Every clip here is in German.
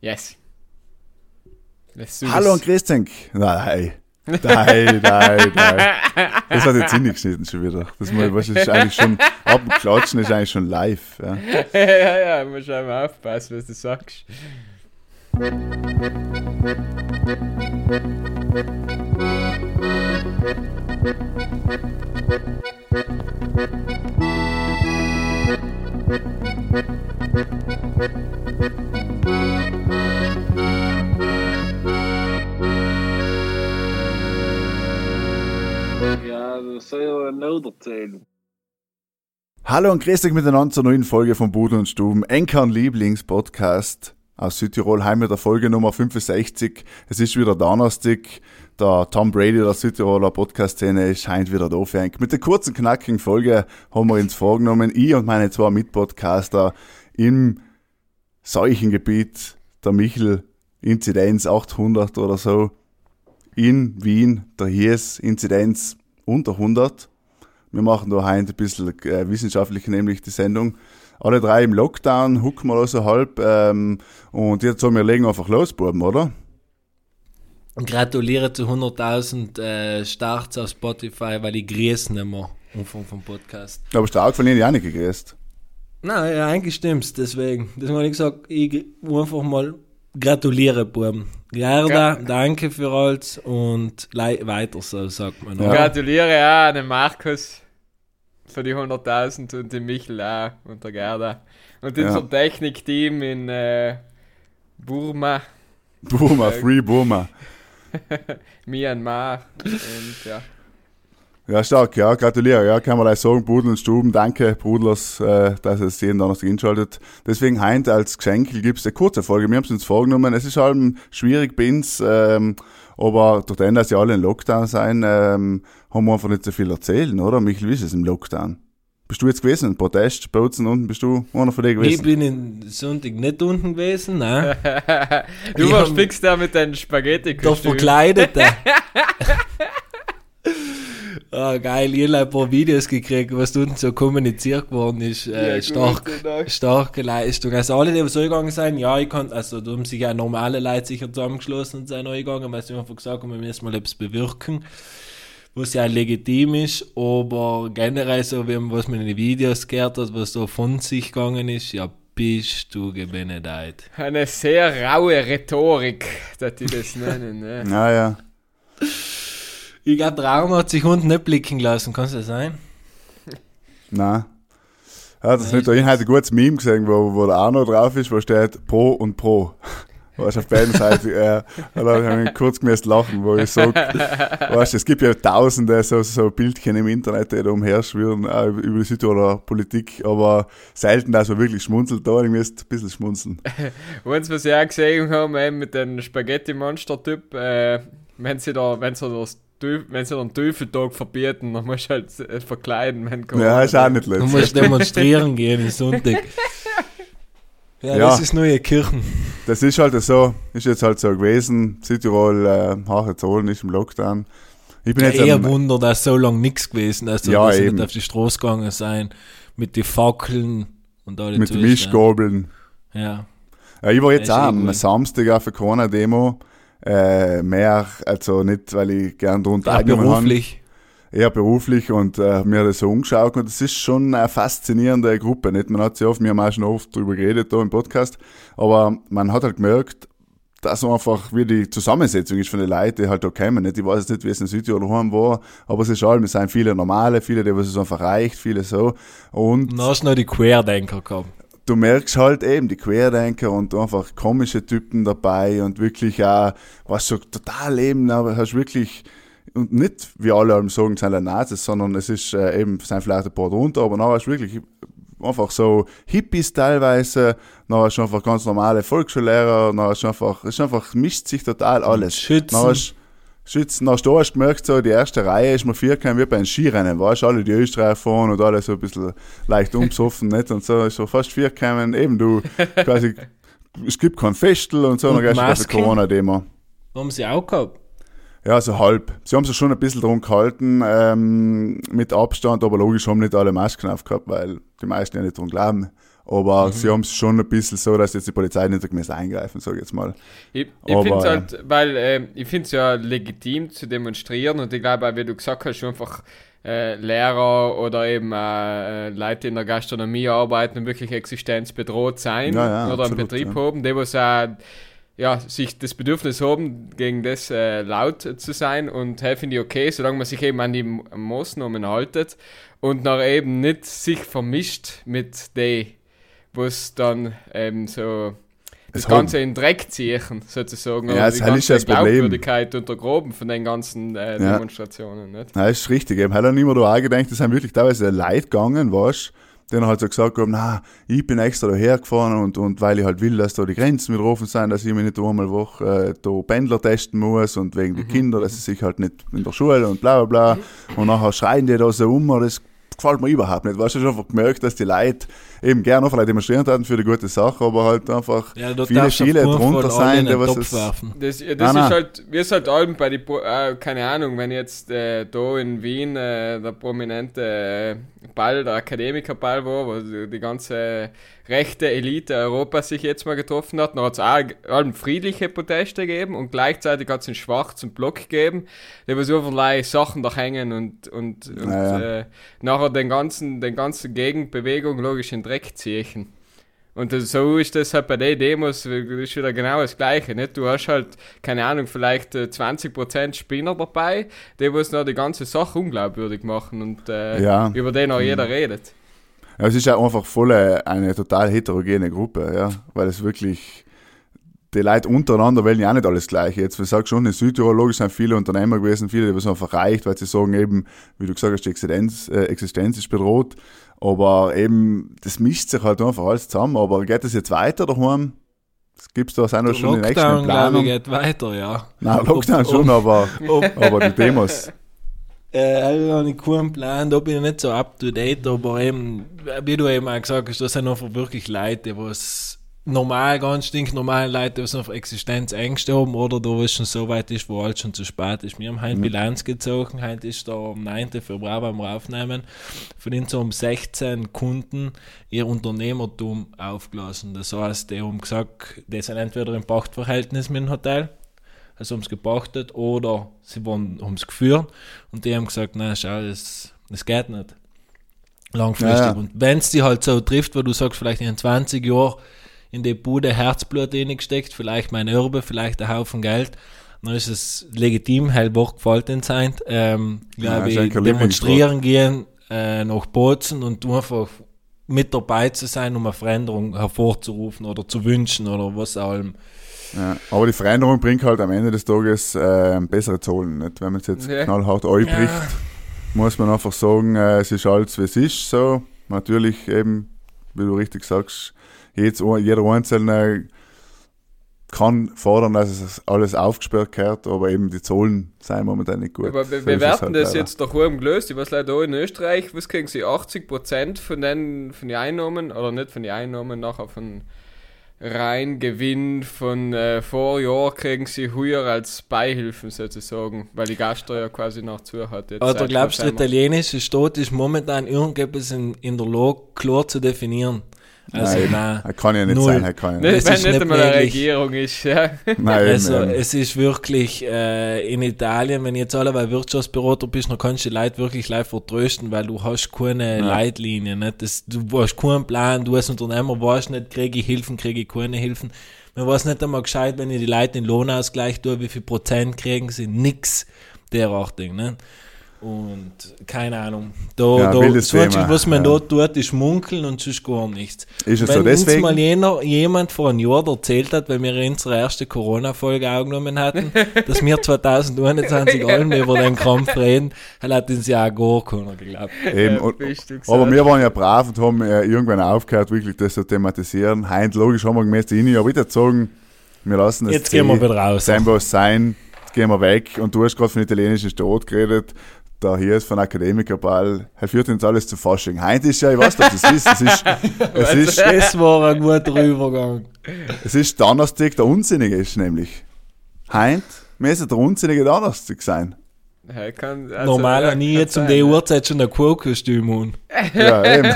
Yes. Hallo und grüß dich. Nein. Nein, nein, nein. Das hat jetzt hingeschnitten schon wieder. Das mal, was ist eigentlich schon, ab dem Klatschen ist eigentlich schon live. Ja, ja, ja, muss schon mal aufpassen, was du sagst. Ja noch erzählen. Hallo und grüß dich miteinander zur neuen Folge von Budel und Stuben, Enkern Lieblingspodcast aus Südtirol, heim mit der Folge Nummer 65. Es ist wieder Donnerstag. Der Tom Brady der Südtiroler Podcast-Szene scheint wieder für Mit der kurzen, knackigen Folge haben wir uns vorgenommen, ich und meine zwei Mitpodcaster im Seuchengebiet der Michel Inzidenz 800 oder so in Wien, der Hies Inzidenz unter 100. Wir machen da heute ein bisschen äh, wissenschaftlich nämlich die Sendung. Alle drei im Lockdown, hucken wir so halb ähm, und jetzt sagen wir legen einfach los, Buben, oder? Gratuliere zu 100.000 äh, Starts auf Spotify, weil ich grüße nicht mehr Anfang vom Podcast. Aber stark von Ihnen ja nicht gegrüßt. Nein, ja, eigentlich stimmt's, deswegen. Deswegen habe ich gesagt, ich einfach mal gratuliere, Buben. Gerda, danke für alles und weiter so, sagt man. Ja. Gratuliere auch an den Markus für die 100.000 und den Michel auch und der Gerda. Und Ja. unser Technikteam in äh, Burma, Boomer, Free Boomer. Myanmar und ja. Ja, stark, ja, gratuliere, ja, kann man gleich sagen, Brudel und Stuben, danke, Brudlers, äh, dass ihr es jeden Donnerstag einschaltet. Deswegen heint als Geschenk gibt's eine kurze Folge, wir haben es uns vorgenommen, es ist halt schwierig bei uns, ähm, aber durch den, dass ja alle in Lockdown sein, ähm, haben wir einfach nicht so viel erzählen, oder? Michael, wie ist es im Lockdown? Bist du jetzt gewesen, ein Protest, bei uns unten, bist du einer von denen Ich gewesen? bin in Sonntag nicht unten gewesen, nein. du Ich warst fix da mit deinen spaghetti Der Verkleidete. Ah, geil, ich habe ein paar Videos gekriegt, was unten so kommuniziert worden ist. Äh, Ja, stark, starke Leistung. Also alle, die so gegangen sind, ja, ich kann, also da haben sich ja normale Leute sicher zusammengeschlossen und sind eingegangen, weil sie einfach gesagt haben, wir müssen mal etwas bewirken, was ja legitim ist, aber generell so, wie, was man in den Videos gehört hat, was da von sich gegangen ist, ja, bist du gebenedeit. Eine sehr raue Rhetorik, dass die das nennen. Ne? Naja, Ich glaube, Arno hat sich unten nicht blicken lassen, kann es das sein? nein. Ja, das ist Nein, nicht, da ich heute ein gutes Meme gesehen, wo, wo der Arno drauf ist, wo steht Pro und Pro. Weißt du, auf beiden Seiten, äh, da habe ich kurz gemäß lachen, wo ich sage, weißt du, es gibt ja tausende so, so Bildchen im Internet, die da umherschwirren, auch über die Südtiroler Politik, aber selten, dass man wirklich schmunzelt, da ich müsste ein bisschen schmunzeln. Und was wir auch gesehen haben, mit dem Spaghetti-Monster-Typ, äh, wenn sie da, wenn sie das wenn sie den Teufeltag verbieten, dann musst du halt verkleiden, wenn Ja, ist auch nicht Du letztes. musst demonstrieren gehen am Sonntag. Ja, Ja. das ist neue Kirchen. Das ist halt so, ist jetzt halt so gewesen. Südtirol, äh, Hachezolen ist im Lockdown. Ich bin Ja, jetzt eher am, Wunder, dass so lange nichts gewesen ist, also, Ja, dass sie eben. nicht auf die Straße gegangen sein mit den Fackeln und alle mit den. Mischgabeln. Ja. Ja, ich war jetzt Ist auch am. Samstag auf der Corona-Demo. Äh, mehr, also nicht, weil ich gern drunter ja, teilgenommen habe. beruflich. eher beruflich und äh, mir das so umgeschaut und es ist schon eine faszinierende Gruppe. Nicht? Man hat sie oft, wir haben auch schon oft drüber geredet da im Podcast, aber man hat halt gemerkt, dass einfach wie die Zusammensetzung ist von den Leuten, die halt da kommen. Nicht? Ich weiß jetzt nicht, wie es in Südtirol heim war, aber es ist allem, es sind viele Normale, viele, die was es einfach reicht, viele so. Und Dann hast du noch die Querdenker gehabt. Du merkst halt eben die Querdenker und einfach komische Typen dabei und wirklich auch, was so total eben, aber hast wirklich, und nicht, wie alle allem sagen, sind Nazis, sondern es ist äh, eben, es sind vielleicht ein paar drunter, aber nachher hast du wirklich einfach so Hippies teilweise, nachher hast du einfach ganz normale Volksschullehrer, nachher hast du einfach, es ist einfach, mischt sich total alles. Schützen. Hast, Schützen, hast du gemerkt, so die erste Reihe ist mir vier kein wie bei einem Skirennen, weißt du, alle die Österreicher fahren und alle so ein bisschen leicht umsoffen, nicht? Und so ist so fast vier gekommen, eben du, quasi, es gibt kein Festel und so, Und dann gehst du? Corona-Demo. Haben sie auch gehabt. Ja, so halb. Sie haben sich schon ein bisschen drum gehalten, ähm, mit Abstand, aber logisch haben nicht alle Masken aufgehabt, weil die meisten ja nicht drum glauben. Aber sie haben es schon ein bisschen so, dass jetzt die Polizei nicht mehr eingreifen, sage ich jetzt mal. Ich, ich finde es ja. halt, weil ähm, ich finde es ja legitim zu demonstrieren und ich glaube auch, wie du gesagt hast, einfach äh, Lehrer oder eben äh, äh, Leute in der Gastronomie arbeiten und wirklich existenzbedroht sein Ja, ja, oder einen absolut, Betrieb ja. haben, die was auch ja, sich das Bedürfnis haben, gegen das äh, laut zu sein und hey, finde ich okay, solange man sich eben an die Maßnahmen haltet und noch eben nicht sich vermischt mit den, was dann eben so das Es haben- Ganze in den Dreck ziehen, sozusagen. Ja, das halt ist ja das Problem. Glaubwürdigkeit untergroben von den ganzen äh, Ja. Demonstrationen. Nicht? Nein, ist richtig. Eben, hat auch niemand da auch gedacht, das sind wirklich teilweise Leute gegangen, weißt die dann halt so gesagt haben, na, ich bin extra daher gefahren und, und weil ich halt will, dass da die Grenzen wieder offen sind, dass ich mich nicht einmal Woche äh, da Pendler testen muss und wegen die Kinder, dass sie sich halt nicht in der Schule und bla bla bla. Und nachher schreien die da so um, das gefällt mir überhaupt nicht. Weißt du, schon gemerkt, dass die Leute eben gerne vielleicht demonstrieren hatten für die gute Sache, aber halt einfach Ja, da viele, keinen drunter sein, den was Topf es, werfen. Das, ja, das Nein, ist nein. halt, wir sind halt allem bei die, äh, keine Ahnung, wenn jetzt äh, da in Wien äh, der prominente Ball, der Akademikerball war, wo die die ganze rechte Elite Europas sich jetzt mal getroffen hat, dann hat es auch allem friedliche Proteste gegeben und gleichzeitig hat es einen schwarzen Block gegeben, der was überlei Sachen da hängen und, und, und Ja, ja. Äh, nachher den ganzen, den ganzen Gegenbewegung logisch in Dreck ziehen. Und so ist das halt bei den Demos, ist wieder genau das Gleiche. Nicht? Du hast halt, keine Ahnung, vielleicht äh, 20% Spinner dabei, die was noch die ganze Sache unglaubwürdig machen und äh, Ja. über den auch jeder redet. Ja, es ist ja einfach voll äh, eine total heterogene Gruppe, ja, weil es wirklich, die Leute untereinander wollen ja auch nicht alles Gleiche. Jetzt, ich sag schon, in Südtirol logisch sind viele Unternehmer gewesen, viele, die was einfach reicht, weil sie sagen eben, wie du gesagt hast, die Existenz, äh, Existenz ist bedroht, aber eben, das mischt sich halt einfach alles zusammen, aber geht das jetzt weiter daheim? Das gibt's da, sind da schon die nächsten Lockdown, glaube ich, geht weiter, ja. Nein, Lockdown Ob- schon, aber, Ob, aber die Demos. Äh, also habe ich keinen Plan, da bin ich nicht so up to date, aber eben, wie du eben auch gesagt hast, das sind einfach wirklich Leute, was normal, ganz stinknormale Leute, die auf Existenzängste haben oder da wo es schon so weit ist, wo alles schon zu spät ist. Wir haben heute Bilanz gezogen, heute ist der am 9. Februar beim Aufnehmen, von ihnen so um 16 Kunden ihr Unternehmertum aufgelassen. Das heißt, die haben gesagt, die sind entweder im Pachtverhältnis mit dem Hotel, also haben es gepachtet oder sie waren, haben es geführt und die haben gesagt, na schau, das, das geht nicht. Langfristig. Ja, ja. Und wenn es die halt so trifft, weil du sagst, vielleicht in 20 Jahren in die Bude Herzblut reingesteckt, vielleicht mein Erbe, vielleicht ein Haufen Geld, dann ist es legitim, hellwach gefallen sein. Ähm, Ja, glaube ein ich, demonstrieren gehen äh, nach Bozen und einfach mit dabei zu sein, um eine Veränderung hervorzurufen oder zu wünschen oder was auch allem. Ja, aber die Veränderung bringt halt am Ende des Tages äh, bessere Zahlen. Nicht? Wenn man es jetzt Ja. knallhart einbricht, muss man einfach sagen, äh, es ist alles, wie es ist. So. Natürlich eben, wie du richtig sagst, jetzt, jeder Einzelne kann fordern, dass es alles aufgesperrt gehört, aber eben die Zahlen sind momentan nicht gut. Aber So wir, es werden halt das leider. jetzt daheim gelöst. Ich weiß leider auch in Österreich, was kriegen sie? 80% von den, von den Einnahmen, oder nicht von den Einnahmen, nachher von Reingewinn von äh, Vorjahr kriegen sie höher als Beihilfen sozusagen, weil die Gaststeuer quasi noch zu hat. Jetzt Oder seit glaubst du, der italienische Staat ist momentan irgendetwas in, in der Lage klar zu definieren? Also, Nein, nein. das kann ja nicht Null. sein. Das kann ja Nicht. Das wenn ist nicht nicht einmal eine. Regierung ist, ja. Nein, Also, eben. es ist wirklich äh, in Italien, wenn du jetzt alleweil Wirtschaftsberater bist, dann kannst du die Leute wirklich live vertrösten, weil du hast keine Leitlinie. Nicht? Das, du hast keinen Plan, du als Unternehmer weißt nicht, kriege ich Hilfen, kriege ich keine Hilfen. Man weiß nicht einmal gescheit, wenn ich die Leute den Lohnausgleich tue, wie viel Prozent kriegen sie, nix derartig. Ne? Und keine Ahnung. Da, Ja, da, das Einzige, Thema, was man ja. da tut, ist munkeln und sonst gar nichts. Ist es Wenn so uns deswegen? mal jener, jemand vor einem Jahr erzählt hat, weil wir unsere erste Corona-Folge aufgenommen hatten, dass wir 2021 allen über den Kampf reden, dann hat uns ja auch gar keiner geglaubt. Eben, Ja, und, aber wir waren ja brav und haben äh, irgendwann aufgehört, wirklich das zu thematisieren. Heint, logisch haben wir gemäß die Inni, aber ich würde sagen, wir lassen es Jetzt gehen wir wieder raus. sein, was sein, jetzt gehen wir weg. Und du hast gerade von italienischen Staat geredet. Da hier ist von Akademikerball. Er führt uns alles zu Fasching. Heint ist ja, ich weiß nicht, das wisst, es ist, es ist, Das war ein guter Übergang. es ist Donnerstag, der Unsinnige ist nämlich. Heint müsste der Unsinnige Donnerstag sein. Ja, kann, also, Normal ja, habe ich kann jetzt um sein, die ja. Uhrzeit schon ein Crow-Kostüm an. Ja, eben.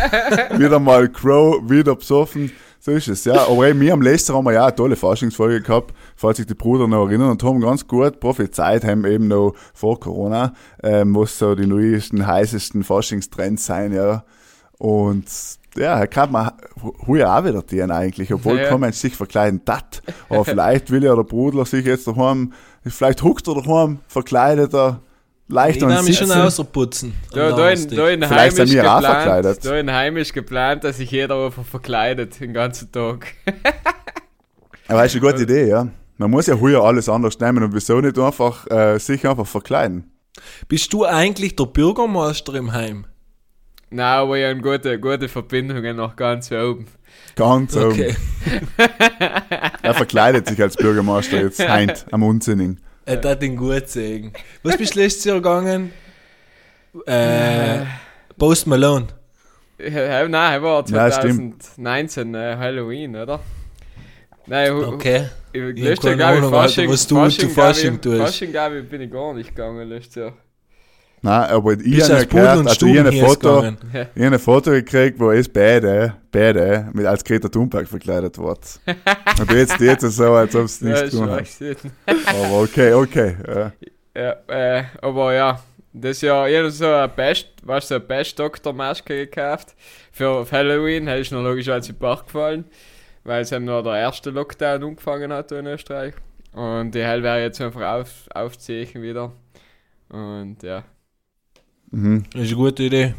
wieder mal Crow, wieder besoffen. So ist es, ja. Aber eben, wir am letzten haben wir ja eine tolle Faschingsfolge gehabt, falls sich die Brüder noch erinnern, und haben ganz gut prophezeit, haben eben noch vor Corona, ähm, was so die neuesten, heißesten Faschingstrends sein, ja. Und ja, kann man heuer auch wieder dienen eigentlich, obwohl Ja. kein Mensch sich verkleiden tat. Aber vielleicht will ja der Bruder sich jetzt daheim, vielleicht huckt er daheim, verkleideter, Ich leicht darf mich schon Sitzen. außerputzen. Da, da, in, da in Vielleicht sind wir auch geplant, verkleidet. da in heimisch geplant, dass sich jeder einfach verkleidet den ganzen Tag. Aber das ist eine gute Idee, ja. Man muss ja heuer alles anders nehmen und wieso nicht einfach äh, sich einfach verkleiden. Bist du eigentlich der Bürgermeister im Heim? Nein, aber ich habe gute, gute Verbindungen nach ganz oben. Ganz oben. Okay. Er verkleidet sich als Bürgermeister jetzt heint am Unsinning. Er hat den gut sagen. Was bist du letztes Jahr gegangen? Äh, Post Malone. Ja, nein, war Ja, stimmt. 2019 äh, Halloween, oder? Nein, Okay. ich, Ich letztes Jahr keine glaube ich Ahnung, Alter, Fasching, was du Fasching, zu Fasching tust. Fasching, glaube ich, bin ich gar nicht gegangen letztes Jahr. Nein, aber ich habe gehört, und also ich habe ein Stuben Foto, ich habe ein Foto gekriegt, wo es beide, beide mit als Greta Thunberg verkleidet wird. Und jetzt jetzt so, als ob es Ja, nichts ist tun hat. Aber okay, okay. Ja. Ja, äh, aber ja, das Jahr, ich habe so eine Best, was so eine Best-Doktor-Maske gekauft. Für für Halloween, hätte ich noch logischerweise in den Bach gefallen, weil es eben noch der erste Lockdown angefangen hat in Österreich. Und die Hell wäre jetzt einfach auf, aufziehen wieder. Und ja. Mhm. Das ist eine gute Idee.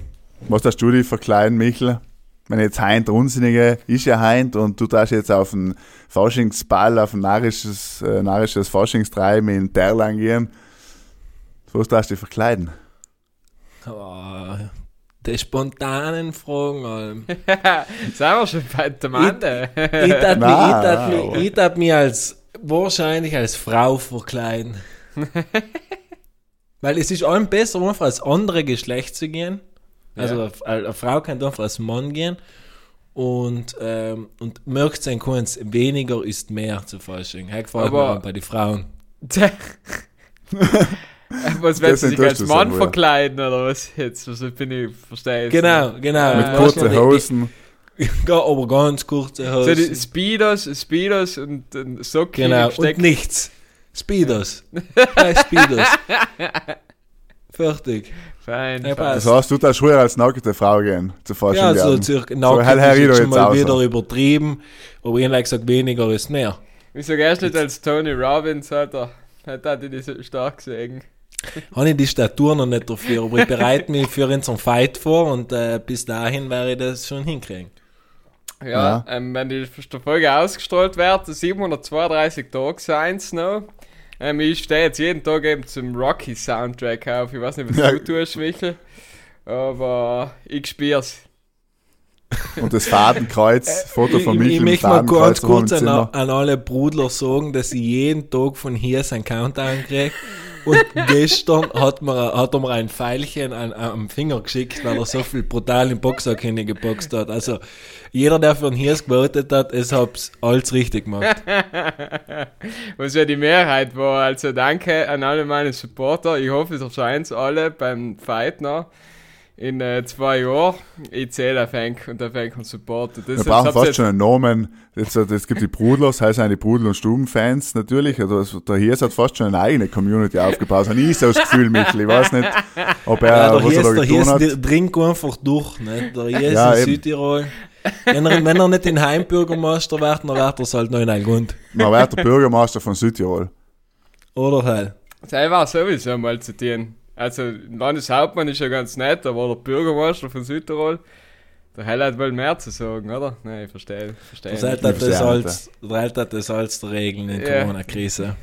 Was hast du dich verkleiden, Michel? Wenn jetzt Heint der Unsinnige ist ja Heint und du darfst jetzt auf einen Faschingsball, auf ein narisches, äh, narisches Faschingstreiben in Terlang gehen. Was darfst du dich verkleiden? Oh, die spontanen Fragen, Alm. Sind wir schon bei dem Ende? Ich tat mich, mich als, wahrscheinlich als Frau verkleiden. Weil es ist allem besser, einfach als andere Geschlecht zu gehen. Also Ja. eine, eine Frau kann einfach als Mann gehen. Und, ähm, und merkt sein kannst, weniger ist mehr zu. Ich mir Aber- bei den Frauen. was, Das sie sich als Mann ja. verkleiden oder was? Jetzt also bin ich, verstehe jetzt Genau, genau. Mit Äh, kurzen Hosen. Ga- aber ganz kurze nicht. Hosen. So die Speedos, Speedos und, und Socken Genau, und nichts. Speedos. Drei Speedos. Fertig. Fein, Ja. Das heißt, du darfst früher als nackte Frau gehen, zu Fasching Ja, so werden. circa. So, Nackt Herr ist jetzt schon mal auch wieder so. übertrieben. Aber ich habe gesagt, weniger ist mehr. Wieso gehst du nicht als Tony Robbins, Alter? Hat er die so stark gesehen? Habe ich die Statur noch nicht dafür, aber ich bereite mich für unseren Fight vor und äh, bis dahin werde ich das schon hinkriegen. Ja, Ja. Ähm, wenn die Folge ausgestrahlt wird, 732 Tage sein es noch. Ähm, ich stehe jetzt jeden Tag eben zum Rocky-Soundtrack auf. Ich weiß nicht, was Ja. du tust, Michel. Aber ich spür's. Und das Fadenkreuz, Foto von ich, Michel ich mit möchte mal Fadenkreuz ganz kurz an, Zimmer. an alle Brudler sagen, dass ich jeden Tag von hier seinen Countdown kriege. Und gestern hat, mir, hat er mir ein Pfeilchen an, am Finger geschickt, weil er so viel brutal im Boxsack hingeboxt hat. Also jeder, der für einen Hirs gewotet hat, es hab's alles richtig gemacht. Was ja die Mehrheit war. Also danke an alle meine Supporter. Ich hoffe, es erscheint alle beim Fight noch. In äh, zwei Jahren. Ich zähle auf Henk und auf Henk und Supporter. Das Wir brauchen fast schon einen Namen. Jetzt, äh, es gibt die Brudlers, heißen die Brudel- und Stubenfans natürlich. Also der Hirs hat fast schon eine eigene Community aufgebaut. Habe ich so das Gefühl, Michel. Ich weiß nicht, ob er, Ja, der was er da getan Hirs hat. der trinkt einfach durch. Ne? Der Hirs Ja, in eben. Südtirol. Wenn er, wenn er nicht den Heimbürgermeister wird, dann wird er es halt noch in Algund. Man wird der Bürgermeister von Südtirol. Oder halt. Das war sowieso mal zu tun. Also, Landeshauptmann ist ja ganz nett, aber der Bürgermeister von Südtirol, der Hell hat wohl mehr zu sagen, oder? Nein, ich verstehe. verstehe Das nicht. halt hat das als, das halt hat das als der Regeln in der Ja. Corona-Krise.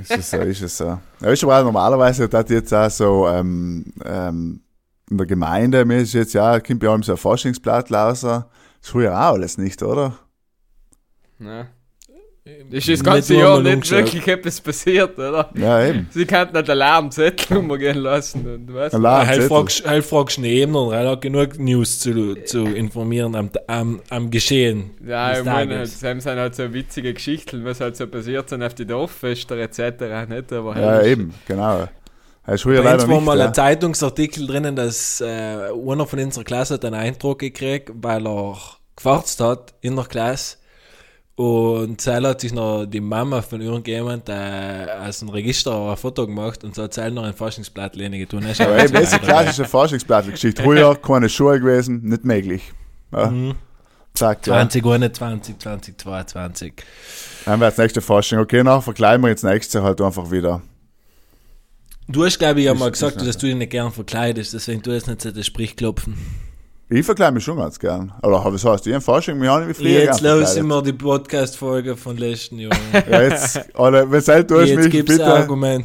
Ist es so, ist es so. Ja, ist aber auch normalerweise hat jetzt auch so, ähm, ähm, in der Gemeinde, mir ist jetzt ja, kommt ja allem so ein Forschungsblatt raus. Das ist früher auch alles nicht, oder? Na. Das ist das ganze Nicht Jahr nicht umgeschaut. wirklich etwas passiert, oder? Ja, eben. Sie könnten nicht Alarmzettel umgehen lassen und was? Alarm, Halt fragst, halt du neben und er hat genug News zu, zu informieren am, am, am Geschehen. Ja, ich meine, halt, sind halt so witzige Geschichten, was halt so passiert sind auf die Dorffester etc. Nicht? Aber Ja, halt- eben, genau. Er ist Bei uns war mal ja. ein Zeitungsartikel drinnen, dass äh, einer von unserer Klasse hat einen Eindruck gekriegt, weil er gefarzt hat in der Klasse. Und Zeil hat sich noch die Mama von irgendjemand äh, aus dem Register ein Foto gemacht und so hat Zeil noch ein Faschingsblatt lehne getan. Er ist Aber aber eben, das ist eine klassische Forschungsblattgeschichte. Früher keine Schuhe gewesen, nicht möglich. Ja. Mhm. Zack, ja. 2021, 2022. Dann wäre das nächste Forschung. Okay, nachher verkleiden wir jetzt nächstes Jahr halt einfach wieder. Du hast, glaube ich, ja mal gesagt, dass du dich nicht gern verkleidest, deswegen du jetzt nicht so das Sprich klopfen. Ich verkleide mich schon ganz gern. Oder was heißt, ich im Forschung, wir haben wie Flieger Jetzt verkleidet. immer die Podcast-Folge von letzten Jahr. Ja, jetzt, oder, wenn du hast Jetzt mich, gibt's ein bitte. Argument.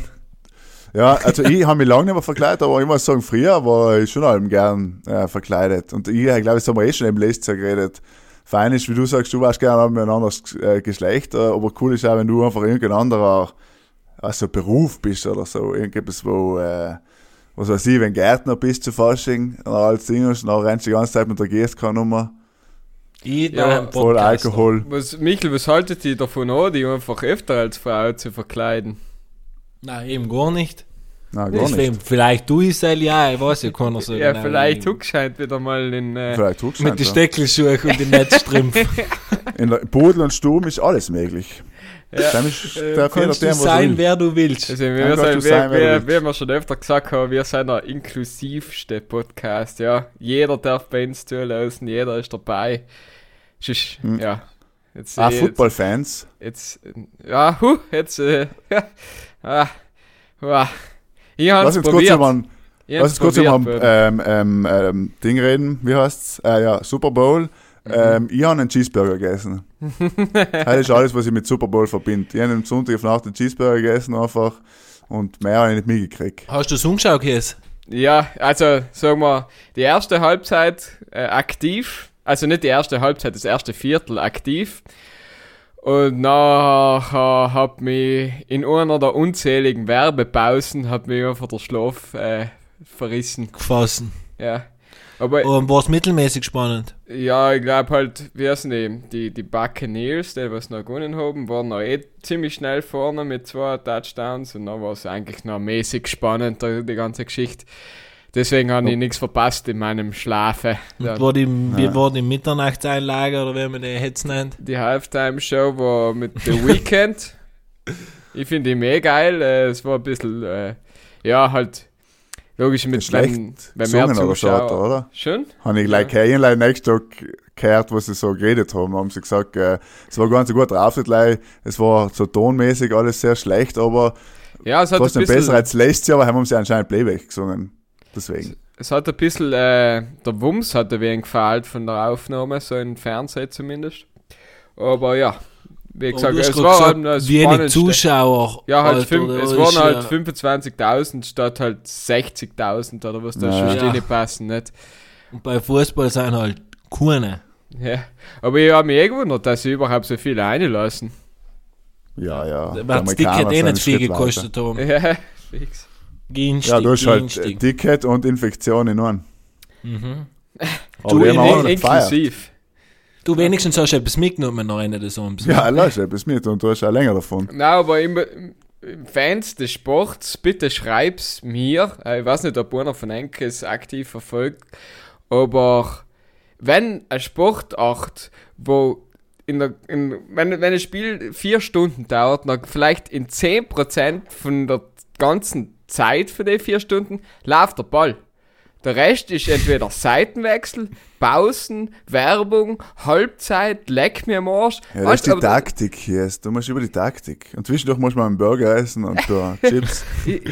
Ja, also ich habe mich lange nicht mehr verkleidet, aber ich muss sagen, früher war ich schon allem gern äh, verkleidet. Und ich glaube, das haben wir eh schon im letzten Jahr geredet. Fein ist, wie du sagst, du warst gerne mit einem anderen äh, Geschlecht, äh, aber cool ist auch, wenn du einfach irgendein anderer also Beruf bist oder so. Irgendetwas, wo, äh, was weiß ich, wenn Gärtner bist zu Fasching, und als Ding und dann rennst du die ganze Zeit mit der GSK-Nummer, Ich Ja, ja, voll. Alkohol. Was, Michael, was haltet ihr davon an, die einfach öfter als Frau zu verkleiden? Nein, eben gar nicht. Nein, gar Deswegen, nicht. vielleicht du es ja, ich weiß ja keiner so ja, genau. vielleicht Huck scheint wieder mal in. Äh, Vielleicht Mit Mit den Steckelschuhen und den Netzstrümpfen. In der Pudel und Sturm ist alles möglich. Ja. Dann ist Äh, der Fehler, Kannst du dem, was sein, wer du willst. Also, wir, du sein, wir, wer du wie wir schon öfter gesagt haben, wir sind der inklusivste Podcast, ja. Jeder darf bei uns zulassen, jeder ist dabei. Ist, Hm. ja. Jetzt, Ah, äh, Football-Fans. Jetzt, jetzt, ja, huh, jetzt, äh, ja, ah, ah. Ich Lass hab's uns kurz probiert. Ich lass uns kurz über ähm, ähm, ähm, Ding reden. Wie heißt's? Äh, ja, Super Bowl. Mhm. Ähm, ich habe einen Cheeseburger gegessen. das ist alles, was ich mit Super Bowl verbinde. Ich habe am Sonntag auf Nacht einen Cheeseburger gegessen einfach und mehr habe ich nicht mitgekriegt. Hast du Songschau gehört? Ja, also sagen wir, die erste Halbzeit äh, aktiv, also nicht die erste Halbzeit, das erste Viertel aktiv. Und nachher hat mich in einer der unzähligen Werbepausen hat mich einfach der Schlaf äh, verrissen. Gefasst. Ja. Aber Und war es mittelmäßig spannend? ja, ich glaube halt, wie heißen die, die, die Buccaneers, die was noch gewonnen haben, waren noch eh ziemlich schnell vorne mit zwei Touchdowns und dann war es eigentlich noch mäßig spannend, die, die ganze Geschichte. Deswegen habe ich nichts verpasst in meinem Schlafe. Ja, Und war die, wie war die Mitternachtseinlage oder wie man die jetzt nennt? die Halftime-Show war mit The Weeknd. ich finde ihn eh geil. Äh, es war ein bisschen, äh, ja, halt, logisch mit wenn, wenn mehr er, Zuschauer. oder? Schon? Habe ich gleich keinen gleich nächsten Tag gehört, was sie so geredet haben. Haben sie gesagt, äh, es war ganz gut drauf, es war so tonmäßig alles sehr schlecht, aber Ja, es hat ein trotzdem besser bisschen, als letztes Jahr, aber haben sie anscheinend Playback gesungen. Deswegen. es hat ein bisschen, äh, der Wumms hat ein wenig gefehlt von der Aufnahme, so im Fernsehen zumindest. Aber ja, wie Aber gesagt, es grad war gesagt, halt wenig. Zuschauer. Ja, halt Alter, fünf, da es waren halt ja- 25.000 statt halt 60.000 oder was, das Ja. verstehe Ja. nicht passen, nicht? Und bei Fußball sind halt keine. Ja. Aber ich habe mich eh gewundert, dass sie überhaupt so viele einlassen. Ja, ja. Weil das Ticket eh nicht viel gekostet haben. Ja, fix. Weiter. Ja, du hast halt günstig. Ticket und Infektion in einem. Mhm. Aber Du, In, nicht gefeiert. inklusiv. Du wenigstens hast du etwas mitgenommen nach Ende des Abends. Ja, lass etwas mit und du hast auch länger davon. Nein, aber im, im Fans des Sports, bitte schreib's mir. Äh, Ich weiß nicht, ob einer von Enke es aktiv verfolgt, aber wenn ein Sportart, wo in der, in, wenn, wenn ein Spiel vier Stunden dauert, dann vielleicht in 10% von der ganzen Zeit für die vier Stunden läuft der Ball. Der Rest ist entweder Seitenwechsel, Pausen, Werbung, Halbzeit, leck mir am Arsch. Ja, das Weißt ist die Taktik hier. Du musst über die Taktik. Und zwischendurch musst du mal einen Burger essen und da Chips.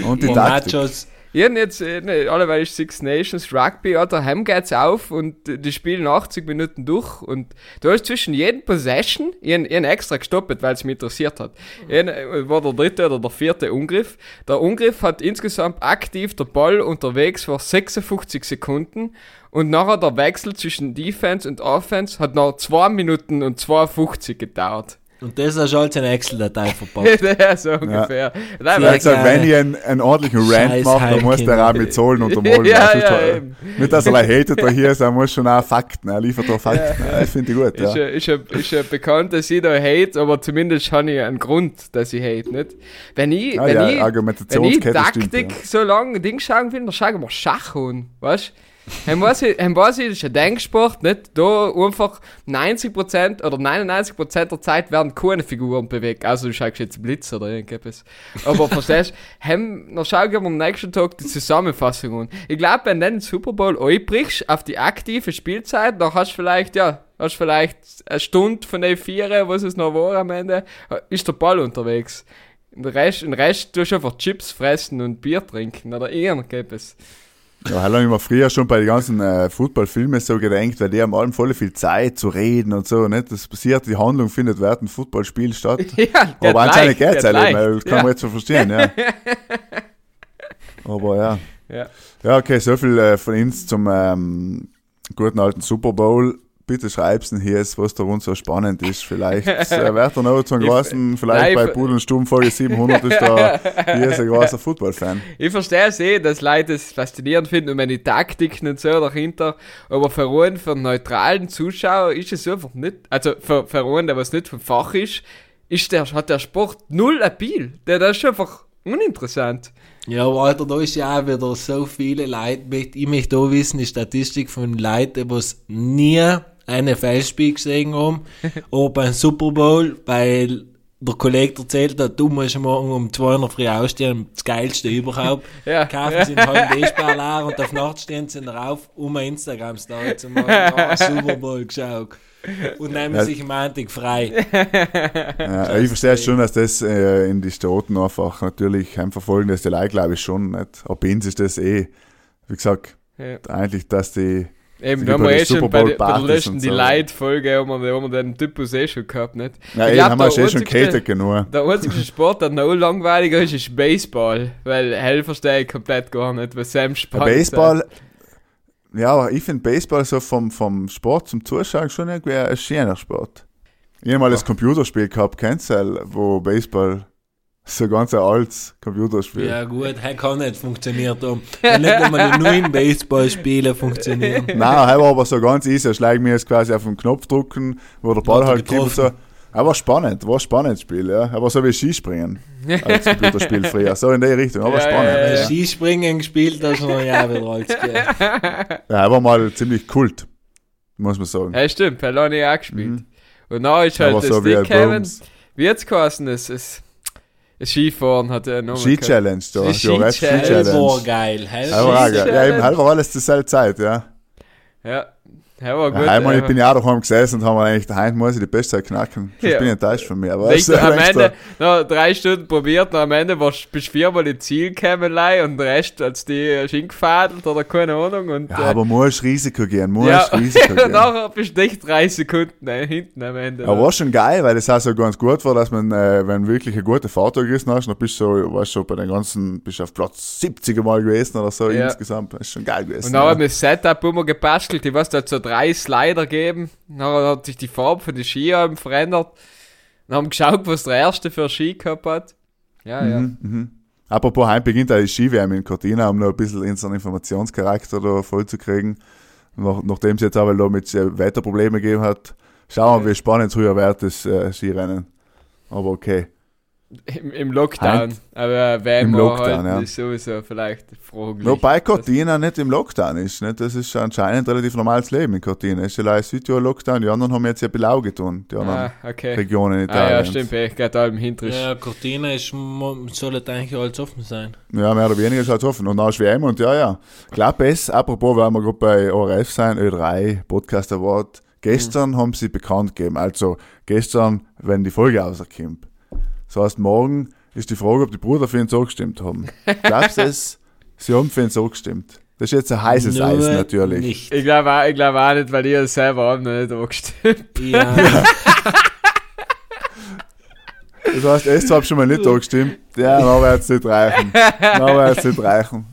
Und die Und Taktik. Nachos. Ich hab jetzt, äh, ne, alleweil ist Six Nations Rugby, ja, daheim geht's auf und die spielen 80 Minuten durch und du hast zwischen jedem Possession, ich hab, ich hab extra gestoppt, weil es mich interessiert hat. Ich hab, äh, war der dritte oder der vierte Ungriff. Der Ungriff hat insgesamt aktiv der Ball unterwegs vor 56 Sekunden und nachher der Wechsel zwischen Defense und Offense hat noch 2 Minuten und 52 gedauert. Und das du als eine Excel-Datei verpackt. ja, so ungefähr. Nein, hat gesagt, geil. wenn ich einen, einen ordentlichen Rant mache, dann muss der auch mit Zahlen untermalen. Ja, Das ist ja, halt- eben. Nicht, dass er hatet da hier ist, er muss schon auch Fakten, er liefert auch Fakten. Ja, Das finde ich gut, Ist ja. ja, ist, ja, ist ja bekannt, dass ich da hate, aber zumindest habe ich einen Grund, dass ich hate, nicht? Wenn ich, Ah, wenn ja, ich, wenn ich Taktik stimmt, ja. so lange Ding schauen will, dann schauen wir Schach an, weißt du? Ich, ich, das ist ein Denksport, nicht? Da einfach 90% oder 99% der Zeit werden keine Figuren bewegt. Also du schaust jetzt Blitz oder irgendetwas. Aber verstehst du, hem- dann schauen wir am nächsten Tag die Zusammenfassung an. Ich glaube, wenn du den Super Bowl einbrichst auf die aktive Spielzeit, dann hast du vielleicht, ja, hast vielleicht eine Stunde von den vier, was es noch war am Ende, ist der Ball unterwegs. Den Rest, den Rest tust du einfach Chips fressen und Bier trinken oder irgendetwas. Ja, habe ich mir früher schon bei den ganzen äh, Footballfilmen so gedenkt, weil die haben allem voll viel Zeit zu reden und so, nicht? Das passiert, die Handlung findet während dem Footballspiel statt. Ja, Aber anscheinend geht nicht, leicht. das kann man jetzt so verstehen, ja. Aber ja. Ja. Ja, okay, so viel äh, von uns zum ähm, guten alten Super Bowl. Bitte schreib's denn hier, was da rund so spannend ist. Vielleicht äh, wird er noch zum großen, vielleicht Nein, bei Pudel und Stumm Folge 700 ist da hier ist ein großer Football-Fan. Ich verstehe es eh, dass Leute es faszinierend finden und meine Taktiken und so dahinter. Aber für einen, für einen neutralen Zuschauer ist es einfach nicht, also für, für einen, der was nicht vom Fach ist, ist der, hat der Sport null Appeal. Der, der ist einfach uninteressant. Ja, aber Alter, da ist ja auch wieder so viele Leute mit. Ich möchte auch wissen, die Statistik von Leuten, die es nie eine Feldspiel gesehen haben, aber beim Super Bowl, weil der Kollege erzählt hat, du musst morgen um 2 Uhr früh aufstehen, das geilste überhaupt. Ja. Kaufen sie einen halben D-Spar leer und auf Nacht stehen sie drauf, um eine Instagram-Story zu machen. Ah, Super Bowl geschaut. Und nehmen Ja. sich Montag frei. Ja, ich verstehe schon, dass das äh, in die Staaten einfach natürlich verfolgen, das die Leute glaube ich schon nicht. Bei uns ist das eh, wie gesagt, Ja. eigentlich, dass die Eben, da haben wir eh schon bei, bei der letzten so. Light-Folge haben wir, haben wir den Typus eh schon gehabt, nicht? Ja, Ich glaub, haben wir eh schon gehatet genug. Der einzige Sport, der noch langweiliger ist, ist Baseball. Weil hell verstehe ich komplett gar nicht, was Sam spannend Baseball, ja, aber ich finde Baseball so vom, vom Sport zum Zuschauen schon irgendwie ein schöner Sport. Ich habe mal das Computerspiel gehabt, du, wo Baseball so ganz ein altes Computerspiel. Ja gut, er kann nicht funktioniert um. Wenn nicht einmal die neuen Baseballspiele funktionieren. Nein, er war aber so ganz easy. Er schlägt mir jetzt quasi auf den Knopf drücken, wo der Ball er halt kommt. So. Er war spannend, war ein spannendes Spiel, ja. Er war so wie Skispringen als Computerspiel früher. So in die Richtung, aber Ja, spannend. ja, Ja, ja. Skispringen gespielt, das noch ja wieder alt. gell. er war mal ziemlich kult, muss man sagen. Ja, stimmt, ich auch gespielt. Und dann ist Er halt war das Mhm. so wie Ding ein gekommen, wie jetzt geheißen, es ist Skifahren hat er noch Ski-Challenge, da. Ski-Challenge. Ski-Challenge. geil. Hell war auch geil. Ja, eben, halb war alles zur selben Zeit, ja. Ja, er war gut. ja einmal, ich äh, bin ja auch daheim gesessen und haben eigentlich, heute muss ich die Bestzeit knacken. Ich Ja. bin enttäuscht von mir. Aber also, am Ende noch drei Stunden probiert, und am Ende warst, bist du viermal ins Ziel gekommen und der Rest als die hingefadelt oder keine Ahnung. Und, ja, aber musst Risiko gehen, musst ja, Risiko gehen. nachher bist du nicht drei Sekunden äh, hinten am Ende. Aber war schon geil, weil das auch so ganz gut war, dass man, äh, wenn wirklich eine gute Fahrt gerissen hast, dann bist du so, weißt du, bei den ganzen, bist du auf Platz 70 Mal gewesen oder so Ja. insgesamt. Das ist schon geil gewesen. Und dann ja. haben wir das Setup immer gebastelt. Ich weiß, da hat so drei Slider gegeben. Dann hat sich die Farbe von den Skialben verändert. Dann haben geschaut, was der erste für Ski gehabt hat. Ja, ja. Mhm, mhm. Apropos, heute beginnt auch die Ski-WM in Cortina, um noch ein bisschen unseren Informationscharakter da voll zu kriegen. Nach, nachdem es jetzt aber da mit äh, Wetterproblemen gegeben hat, schauen wir, wie spannend es früher wird, das äh, Skirennen. Aber okay. Im, Im Lockdown. Heim- Aber wenn Im wir Lockdown, halten, ja. ist sowieso vielleicht fraglich. Wobei Cortina nicht im Lockdown ist. Nicht? Das ist anscheinend relativ normales Leben in Cortina. Es ist ja Südtirol Lockdown, die anderen haben jetzt ja Belau getan, die anderen Ah, okay. Regionen in Ah, ja, Italien. stimmt, ich geht allem hinterisch. Ja, Cortina ist, sollte eigentlich alles offen sein. Ja, mehr oder weniger ist halt offen. Und dann ist WM und ja, ja. Klappt es. Apropos, weil wir gerade bei ORF sein, Ö3, Podcast Award. Gestern haben sie bekannt gegeben. Also gestern, wenn die Folge rauskommt. Das heißt, morgen ist die Frage, ob die Brüder für ihn so gestimmt haben. Glaubst du es? Sie haben für ihn so gestimmt. Das ist jetzt ein heißes Nur Eis natürlich. Nicht. Ich glaube auch, ich glaub auch nicht, weil ihr selber auch noch nicht angestimmt. Ja, Das heißt, es hat schon mal nicht da gestimmt. Ja, dann wird es nicht reichen. Dann wird es nicht reichen.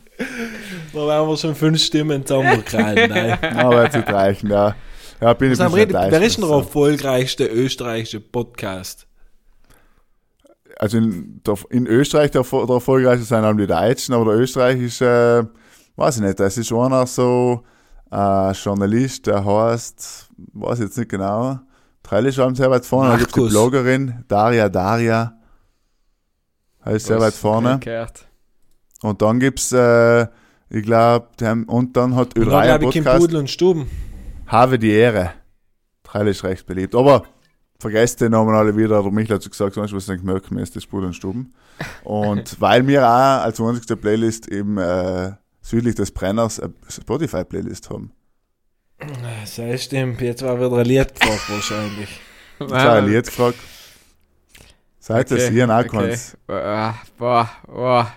da werden wir schon fünf Stimmen zusammenkrallen. Nein. Dann wird es nicht reichen, ja. Ja, bin ich Was haben ein wir, bisschen wer ist denn der erfolgreichste österreichische Podcast? Also in, der, in Österreich der, der erfolgreichste sind halt die Deutschen, aber der österreichische, weiß ich nicht, das ist einer so ein Journalist, der heißt, weiß ich jetzt nicht genau, Trelle schreiben sehr weit vorne, da gibt die. Bloggerin, Daria Daria, heißt sehr weit vorne. Und dann gibt's, äh, ich glaube, und dann hat Und dann Ö3 glaube ich, Kim Podcast, Pudel und Stuben. Habe die Ehre. Trelle ist recht beliebt, aber vergesst den Namen alle wieder, der Michael hat so gesagt, sonst was nicht merken ist, das Spur und Stuben. Und weil wir auch als einzigste Playlist im äh, südlich des Brenners eine Spotify-Playlist haben. Das stimmt, jetzt war wieder ein Lied gefragt wahrscheinlich. Ich habe ein Lied gefragt. Seid das hier auch okay. Boah, boah, boah.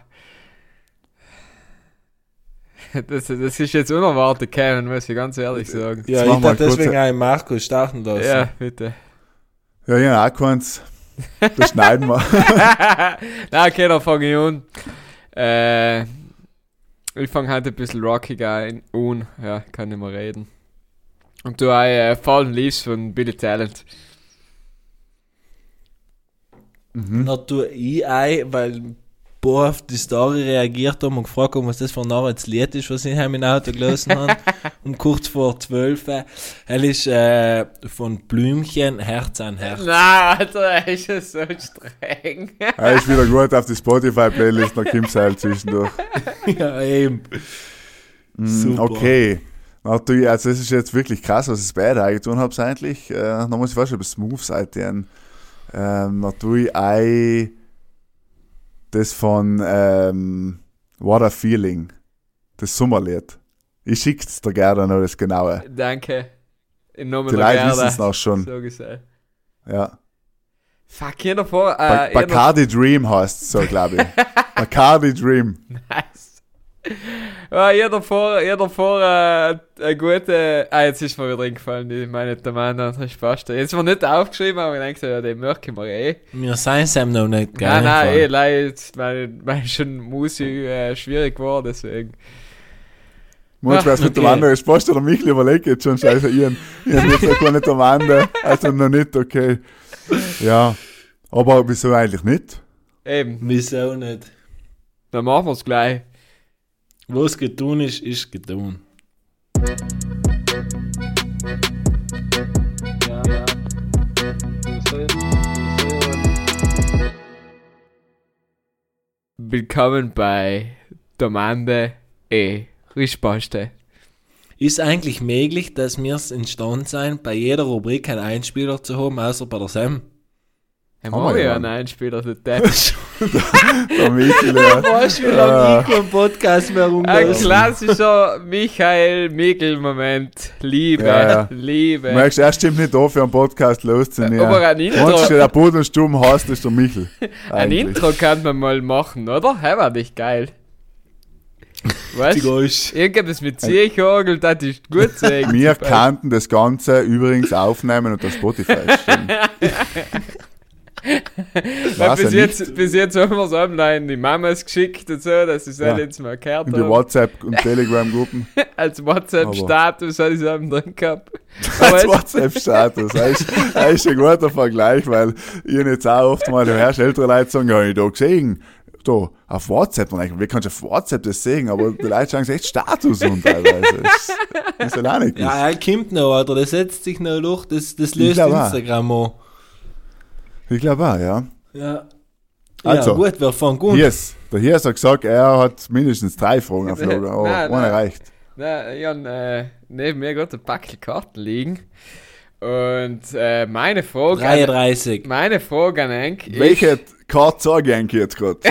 Das, das ist jetzt unerwartet, Kevin, muss ich ganz ehrlich sagen. Ja, Jetzt ich dachte kurz- deswegen einen Markus starten lassen. Ja, bitte. Ja, habe auch keins. Das schneiden wir. Na, okay, dann fange ich an. Äh, ich fange heute ein bisschen rockiger an. Ja, kann nicht mehr reden. Und du hast äh, Fallen Leaves von Billy Talent. Mhm. Dann tue ich weil paar auf die Story reagiert haben und gefragt haben, was das für ein Name Lied ist, was ich heim im Auto gelesen habe. und kurz vor 12. Er ist äh, von Blümchen Herz an Herz. Na, Alter, ist ja so streng. Er ist wieder gut auf die Spotify-Playlist, kommt es halt zwischendurch. ja, eben. Mm, Super. Okay. Natürlich, also das ist jetzt wirklich krass, was ich beide eigentlich getan habe eigentlich. Äh, da muss ich fast über Smooth Seite ähm, Natürlich ein das von ähm, What a Feeling. Das Sommerlied. Ich schick's dir gerne noch das genaue. Danke. Im Namen Die der Leute wissen es noch schon. So gesagt. Ja. Fuck, hier davor. Ba Äh, Bacardi Dream heißt es so, glaube ich. Bacardi Dream. Nice. Ah, hier davor, hier davor äh, eine gute. Ah, jetzt ist mir wieder eingefallen, die meine Tamana, das passt. Jetzt war nicht aufgeschrieben, aber ich denke, ja, den merke ich mir eh. Wir sind es ihm noch nicht, gell? Nein, nein, eh, jetzt meine, meine schon Musik äh, schwierig geworden, deswegen. Muss was mit dem okay. anderen, jetzt passt der Michel überlegt jetzt schon, scheiße, ich, ich hab jetzt auch gar nicht am Ende, also noch nicht, okay. Ja, aber wieso eigentlich nicht? Eben, Wieso nicht? dann machen wir es gleich. Was getun ist, ist getun. Ja, ja. Willkommen bei Domande e Risposte. Ist eigentlich möglich, dass wir es imstande sein, bei jeder Rubrik einen Einspieler zu haben, außer bei der Sam? Haben Haben wir ja einen Einspieler, der Depp. Der Michel, ja. Weißt du, wie lange ich keinen Podcast mehr Ein rumlassen? klassischer Michael Mickel-Moment. Liebe, Ja, ja. Liebe. Du merkst, er stimmt nicht auf, für einen Podcast loszunehmen. Aber ein Wenn Intro, der Boden stumm heißt, ist der Michel. ein. Intro kann man mal machen, oder? Hä, war nicht geil. Weißt du? Irgendwas mit Ziechorgel, das ist gut sagen. Wir kannten das Ganze übrigens aufnehmen und auf Spotify stellen. Weil Weiß bis, jetzt, bis jetzt haben wir es online die Mamas geschickt und so, dass ich es Ja. ja. jetzt mal gehört In die habe. WhatsApp- und Telegram-Gruppen. Als WhatsApp-Status habe ich es eben drin gehabt. Als WhatsApp-Status. Das ist, das ist ein guter Vergleich, weil ich jetzt auch oft mal, hörst ältere Leute sagen, ja, ich da gesehen. Da, auf WhatsApp. Und ich, wie kannst du auf WhatsApp das sehen? Aber die Leute sagen echt Status und teilweise. Das ist halt auch nicht Ja, er kommt noch, Alter. Das setzt sich noch durch. Das, das löst glaub auch. An. Ich glaube auch, ja. Ja. Also, ja, gut, wir fangen gut. Hiers. Der Hiers hat gesagt, er hat mindestens drei Fragen erflogen. Aber Nein, eine nein. reicht. na, ich habe äh, neben mir gerade ein Packel Karten liegen. Und äh, meine Frage. An, 33. meine Frage an Henk. ist- Welche Karte sage ich eigentlich jetzt gerade?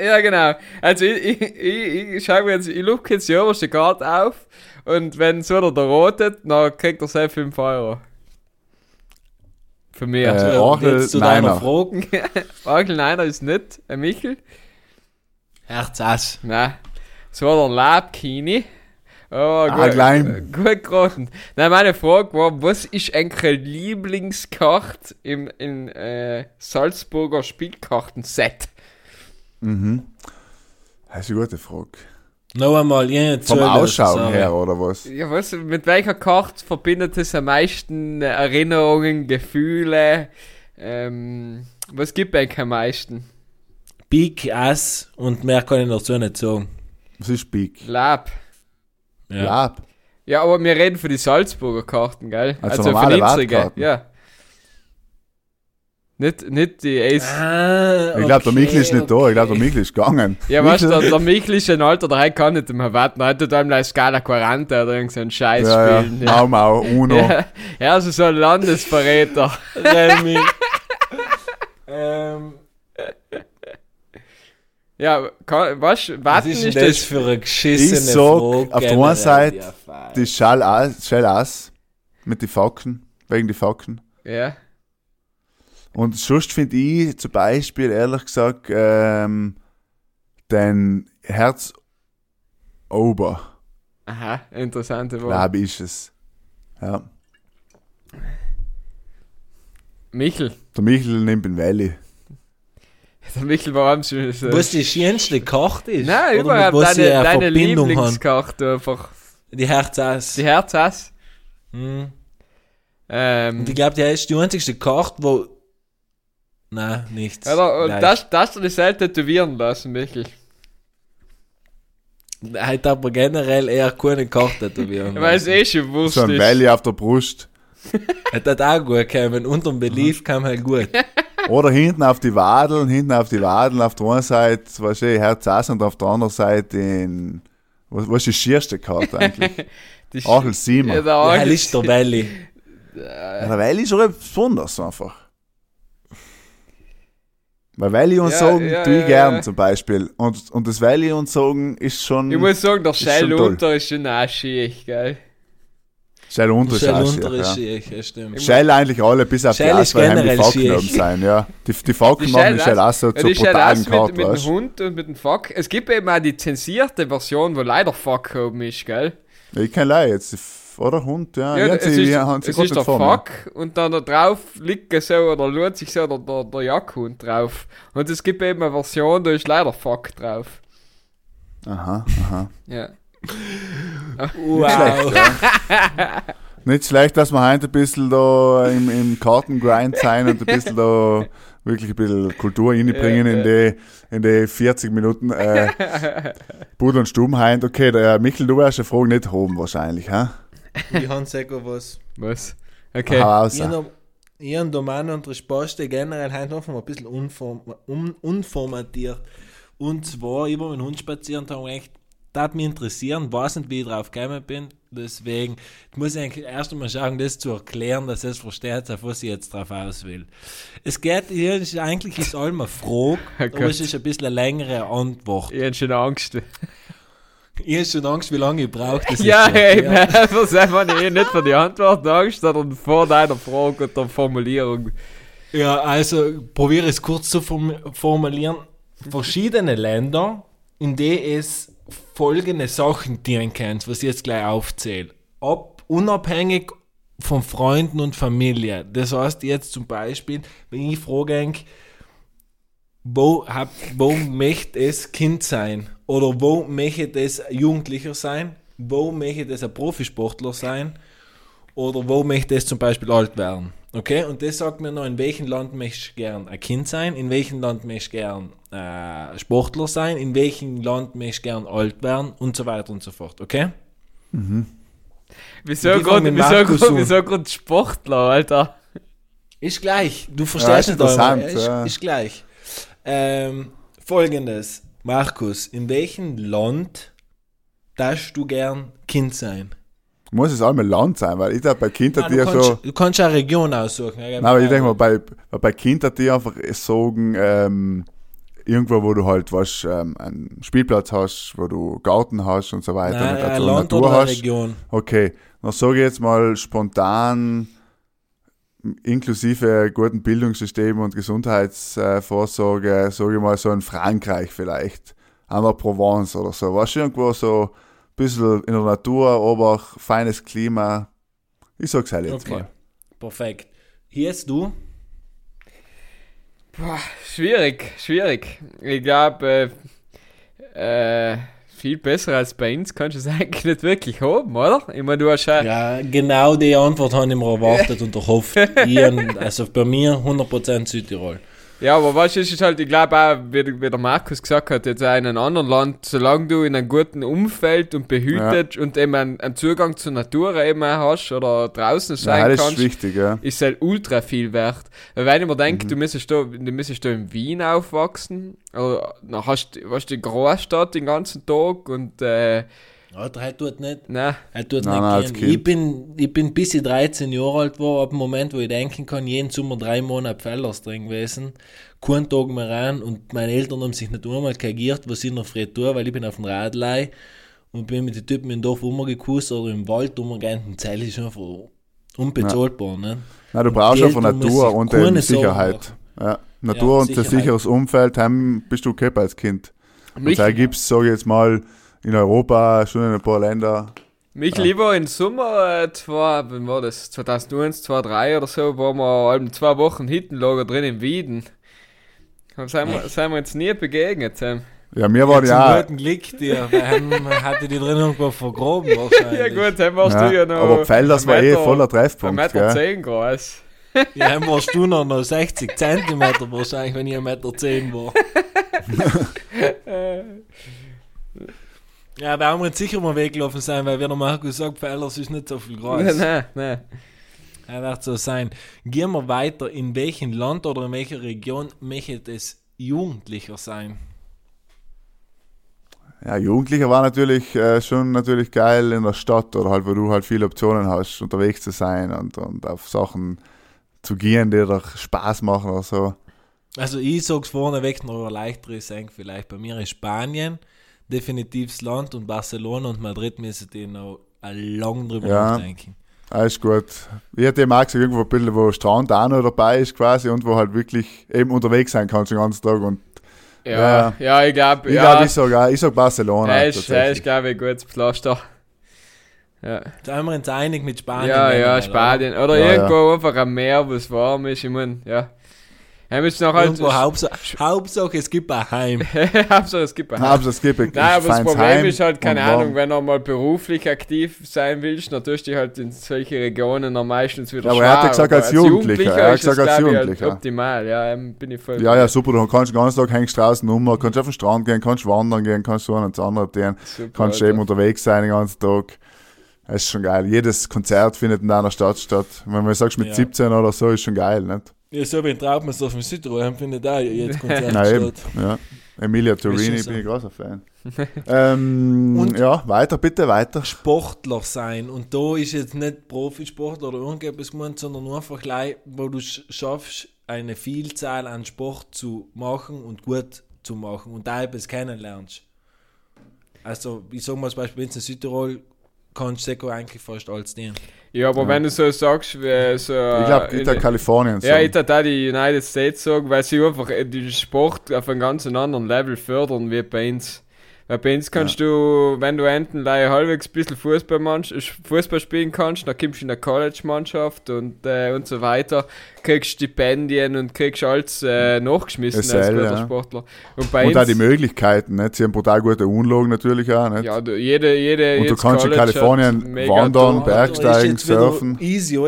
Ja, genau. Also, ich, ich, ich, ich schau mir jetzt, ich luke jetzt die oberste Karte auf. Und wenn so der, der rotet, dann kriegt er selbst 5 Euro. Für mich. Äh, Ja, Orgel, jetzt zu deiner. Frage. Onkel Neiner ist nicht ein Michel. Herz Ass. Nein. So der Labkini. Oh, Ah, gut, klein. gut geraten. Nein, meine Frage war, was ist eigentlich die Lieblingskarte im in, äh, Salzburger Spielkartenset? Mhm. Das ist eine gute Frage. Noch einmal, ich hab Vom zugelassen, Ausschauen her, oder was? Ja, was, mit welcher Karte verbindet es am meisten Erinnerungen, Gefühle? Ähm, Was gibt eigentlich am meisten? Big Ass und mehr kann ich dazu nicht sagen. Was ist Big? Lab. Ja. Lab. Ja, aber wir reden für die Salzburger Karten, gell? Also für die unsere, Wartkarten. Ja. Nicht, nicht die Ace. Ah, Ich glaube, der Mikl ist nicht da. Ich glaube, der Mikl ist gegangen. Ja, weißt du, der, der Michel ist ein Alter, der kann nicht mehr warten. Er tut einem eine Skala 40 oder irgend so einen Scheiß Ja, ja. spielen. Mau Mau, Uno. Ja, ja, also so ein Landesverräter. Remy. ähm, Ja, kann, was warten ist ist das das. für eine geschissene Ich sag, Frage? auf der einen Seite, Ja. Die Schall Ass, Shell Ass mit den Facken, wegen die Facken. Ja. Und sonst finde ich zum Beispiel, ehrlich gesagt, ähm, den Herz Ober, Aha, interessante Wahl. glaube ich, ist es. Ja. Michel. Der Michel nimmt den Valley. Der Michel war am schon so. Was die schönste Karte ist? Nein, Oder überhaupt mit deine, eine deine Verbindung haben? Lieblingskarte einfach. Die Herzass. Die Herzass. Hm. Ähm, Und ich glaube, die ist die einzigste Karte, wo. Nein, nichts. oder, und Gleich. das, das du dich selbst tätowieren lassen, Michel. Hat aber generell eher keine Karte tätowieren. Weil es eh schon wurscht So ein. Valley auf der Brust. Hat auch gut gekommen. Unterm Belief kam halt gut. Oder hinten auf die Wadeln, hinten auf die Wadeln, auf der einen Seite, was ich, Herz Ass und auf der anderen Seite den, was, was ist die schierste Karte eigentlich? Achel Siemer. Ja, der Ja, Agel- ist der Valley. der Valley ist auch etwas Besonderes einfach. Weil Valley und Ja, Sagen ja, tue ich ja, gern ja. zum Beispiel. Und, und das Valley und Sagen ist schon. Ich muss sagen, der Ist Shell unter ist schon auch schick, gell? Shell unter ist Shell auch unter ist ja. stimmt. Shell eigentlich alle, bis auf Shell die ist Ass, weil die generell Falken schick. oben sein, ja. Die, die machen die Shell Ass- Ass so zur Shell brutalen Ass mit, Karte, mit dem? Hund und mit dem Fuck. Es gibt eben auch die zensierte Version, wo leider Fuck oben ist, gell? Ich kenne leider jetzt, oder Hund, ja. Ja, ja es sie, ist, ja, haben sie es ist der. Fuck und dann da drauf liegt so oder lohnt sich so der, der, der Jackhund drauf. Und es gibt eben eine Version, da ist leider Fuck drauf. Aha, aha. Ja. Nicht schlecht, ja. Nicht schlecht, dass wir heute ein bisschen da im, im Kartengrind sein und ein bisschen da wirklich ein bisschen Kultur reinbringen Ja, in, die, in die 40 Minuten äh, Pudel und Stuben heint. Okay, der Michel, du wirst die Frage nicht haben wahrscheinlich, hä? Ich habe sicher was. Was? Okay. Hau raus. Ich habe hab da meine und Resposte generell heute mal ein bisschen unform, un, unformatiert. Und zwar, ich war mit dem Hund spazieren und habe echt, das mich interessieren, weiß nicht, wie ich drauf gekommen bin. Deswegen muss ich eigentlich erst einmal schauen, das zu erklären, dass es versteht, auf was ich jetzt drauf aus will. Es geht, hier ist eigentlich ist allem eine Frage, Oh aber es ist ein bisschen eine längere Antwort. Ich hab schon Angst. Ich habe schon Angst, wie lange ich brauche. Ja, jetzt zu ey, erklären. das einfach nicht, nicht für die Antwort Angst, sondern vor deiner Frage und der Formulierung. Ja, also probiere es kurz zu form formulieren. Verschiedene Länder, in denen es folgende Sachen dienen kann, was ich jetzt gleich aufzähle. Ab, unabhängig von Freunden und Familie. Das heißt jetzt zum Beispiel, wenn ich frage, wo, hab, wo möchte es Kind sein? Oder wo möchte es Jugendlicher sein? Wo möchte es ein Profisportler sein? Oder wo möchte es zum Beispiel alt werden? Okay, und das sagt mir noch, in welchem Land möchte ich gern ein Kind sein, in welchem Land möchte ich gern äh, Sportler sein, in welchem Land möchte ich gern alt werden und so weiter und so fort, okay? Wieso gerade mit wieso grad Sportler, Alter? Ist gleich, du Ja, verstehst ist nicht ist, ja. ist gleich. Ähm, Folgendes, Markus, in welchem Land darfst du gern Kind sein? Muss es einmal Land sein, weil ich da bei Kindern, Nein, die ja so. du kannst eine Region aussuchen. Nein, aber ich denke mal, bei, bei Kindern, die einfach sagen, ähm, irgendwo, wo du halt, was, ähm, einen Spielplatz hast, wo du Garten hast und so weiter, Nein, und grad ein so Land Natur hast. Region. Okay, dann sage ich jetzt mal spontan, inklusive guten Bildungssystem und Gesundheitsvorsorge, sage ich mal so in Frankreich vielleicht, an der Provence oder so. Was irgendwo so ein bisschen in der Natur, aber feines Klima. Ich sag's halt jetzt Okay, mal. perfekt. Hier ist du. Boah, schwierig, schwierig. Ich glaube, äh, äh, viel besser als bei uns kannst du es eigentlich nicht wirklich haben, oder? Ich meine, du hast ja, Ja, genau die Antwort habe ich mir erwartet und erhofft. Ich, also bei mir 100% Südtirol. Ja, aber was ist es halt, ich glaube auch, wie, wie der Markus gesagt hat, jetzt auch in einem anderen Land, solange du in einem guten Umfeld und behütet und eben einen, einen Zugang zur Natur eben auch hast oder draußen sein Ja, das kannst, ist wichtig, ja. ist halt ultra viel wert. Weil wenn ich mir denke, Mhm. du müsstest da, du müsstest da in Wien aufwachsen, oder dann hast du hast du die Großstadt den ganzen Tag und äh, Ja, der tut nicht. na, Er tut Nein, nicht nein. Ich bin, ich bin bis ich 13 Jahre alt war, ab dem Moment, wo ich denken kann, jeden Sommer drei Monate Fellers drin gewesen, keinen Tag mehr rein und meine Eltern haben sich nicht einmal kagiert, was ich noch früh tue, weil ich bin auf dem Radlei und bin mit den Typen im Dorf rumgekusst oder im Wald rumgegangen und Zeit ist einfach unbezahlbar, ne? Nein, du brauchst da muss Natur und eben Sicherheit. Ja. Natur Ja, und ein Sicherheit. sicheres Umfeld, heim bist du okay als Kind. Und da gibt es, sage ich jetzt mal, in Europa, schon in ein paar Länder. mich lieber im Sommer, äh, zwei, wann war das, 2001, 2003 oder so, waren wir allem zwei Wochen Hittenlager drin in Wieden. Da sind wir, sind wir uns nie begegnet. Sam. Ja, wir waren Zum ja, guten Glück, die ähm, hatte die drin irgendwo vergraben wahrscheinlich. Ja gut, dann warst du ja ja, noch aber Pfelders war eh voller ein Treffpunkt, Meter gell? zehn groß. Ja, dann warst du noch, noch 60 Zentimeter wahrscheinlich, wenn ich 1,10 Meter zehn war. ja, da haben wir jetzt sicher mal weggelaufen sein, weil wie der Markus sagt, Pfeilers ist nicht so viel groß. Nein, nein, nein. Er wird so sein. Gehen wir weiter. In welchem Land oder in welcher Region möchte es jugendlicher sein? Ja, Jugendlicher war natürlich äh, schon natürlich geil in der Stadt oder halt, wo du halt viele Optionen hast, unterwegs zu sein und, und auf Sachen zu gehen, die dir Spaß machen oder so. Also ich sag's vorneweg noch ein leichteres sagen vielleicht. Bei mir ist Spanien definitiv das Land und Barcelona und Madrid müssen die noch lang drüber Ja. nachdenken. Alles gut. Ich hätte eben auch gesagt, irgendwo ein bisschen, wo Strand auch noch dabei ist quasi und wo halt wirklich eben unterwegs sein kannst den ganzen Tag. Und Ja, ja, ich glaube, ich ja, glaube, ich sage ich sag Barcelona. er ist, er ist glaube ich, ein gutes Pflaster. Ja, Da haben wir uns einig mit Spanien. ja, ja, Spanien. Oder Ja, irgendwo einfach am Meer, wo es warm ist. Ich meine, ja. Müsste noch Oder? halt. Irgendwo Hauptsache, Hauptsache, es gibt ein Heim. Hauptsache, es gibt ein Nein, aber es gibt ein Nein, aber das Problem Heim ist halt, keine. Ahnung, wenn du mal beruflich aktiv sein willst, dann tust du dich halt in solche Regionen am meistens wieder Ja, aber er hat ja gesagt, als Jugendlicher, er hat gesagt, als ich, Jugendlicher. Halt optimal, ja, ähm, bin ich voll. Ja, ja, super. Du kannst den ganzen Tag hängst draußen rum, kannst auf den Strand gehen, kannst wandern gehen, kannst so ans andere gehen, Super, kannst Alter. eben unterwegs sein den ganzen Tag. Das ist schon geil. Jedes Konzert findet in deiner Stadt statt. Wenn man sagst mit Ja. 17 oder so, ist schon geil, nicht? Ja, so wie ein Traumhaus dem Südtirol haben, findet auch jetzt Konzert statt. ja. Emilia Torini schon bin ich großer Fan. ähm, Und- ja, weiter, bitte, weiter. Sportler sein. Und da ist jetzt nicht Profisportler oder irgendetwas gemeint, sondern nur einfach gleich, wo du sch- schaffst, eine Vielzahl an Sport zu machen und gut zu machen und da etwas kennenlernst. Also, ich sag mal zum Beispiel, wenn du in Südtirol kannst du eigentlich fast alles dienen. Ja, aber wenn du so sagst, wie so. Ich glaube, in- Ita Kalifornien. Ja, ich würde auch die United States sagen, weil sie einfach äh, den Sport auf einem ganz anderen Level fördern wie bei uns. Weil bei uns kannst du, wenn du enten halbwegs ein bisschen Fußball, Fußball spielen kannst, dann kommst du in eine College-Mannschaft und, äh, und so weiter, kriegst Stipendien und kriegst alles äh, nachgeschmissen als SL, guter ja. Sportler. Und bei und auch die uns, Möglichkeiten, nicht? Sie haben brutal gute Unlagen natürlich auch, nicht? ja, du, jede, jede Und du kannst in College hat Kalifornien wandern, Bergsteigen, surfen. Easy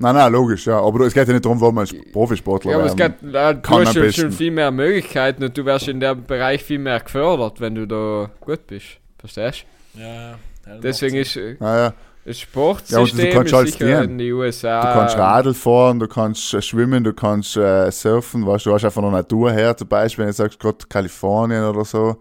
Nein, nein, logisch, ja. Aber es geht ja nicht darum, wo man Profisportler Ja, aber es geht, äh, du hast schon, viel mehr Möglichkeiten und du wirst in dem Bereich viel mehr gefördert, wenn du da gut bist. Verstehst Ja, du? Deswegen ist Naja, das Ja, Sportsystem und du kannst ist in den USA. du kannst Radl fahren, du kannst äh, schwimmen, du kannst äh, surfen, weißt du, du hast einfach von der Natur her, zum Beispiel, wenn du sagst, gerade Kalifornien oder so,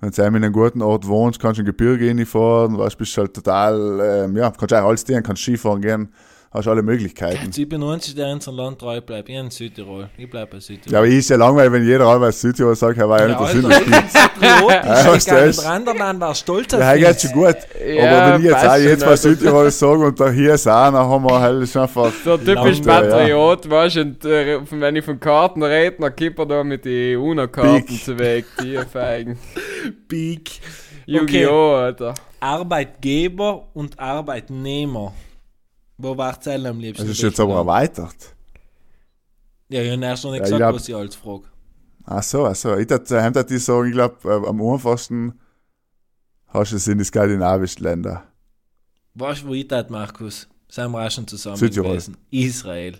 wenn du in einem guten Ort wohnst, kannst du in Gebirge reinfahren, weißt, bist halt total, ähm, ja, kannst auch alles dienen, kannst Skifahren gehen, hast alle Möglichkeiten. Ich bin der Einzige, der in unserem Land treu bleibt. Ich in Südtirol. Ich bleibe bei Südtirol. Ja, aber ich ist ja langweilig, wenn jeder allweil Südtirol sagt, er war ja, nicht der Südlichste. ich bin patriotisch. Ja, ich war stolz auf Ja, geht schon gut. Ja, aber wenn ich jetzt auch jetzt mal. Südtirol sage und da hier ist auch, dann haben wir halt schon einfach, Der typisch Laute, ja. Patriot, weißt du, und äh, wenn ich von Karten rede, dann kippt er da mit den UNO-Karten zu weg, die feigen. Big. Yu-Gi-Oh!, Alter. Arbeitgeber und Arbeitnehmer. Wo war Zell am liebsten? das ist jetzt aber erweitert. Ja, ich habe erst noch nicht Ja, gesagt, glaub- was ich alles frage. Ach so, ach so. Ich dachte, dachte ich sagen, ich glaube, am einfachsten hast du es in die skandinavischen Länder. Weißt du, wo ich das, Markus? Sind wir auch schon zusammen Südtirol. gewesen. Israel.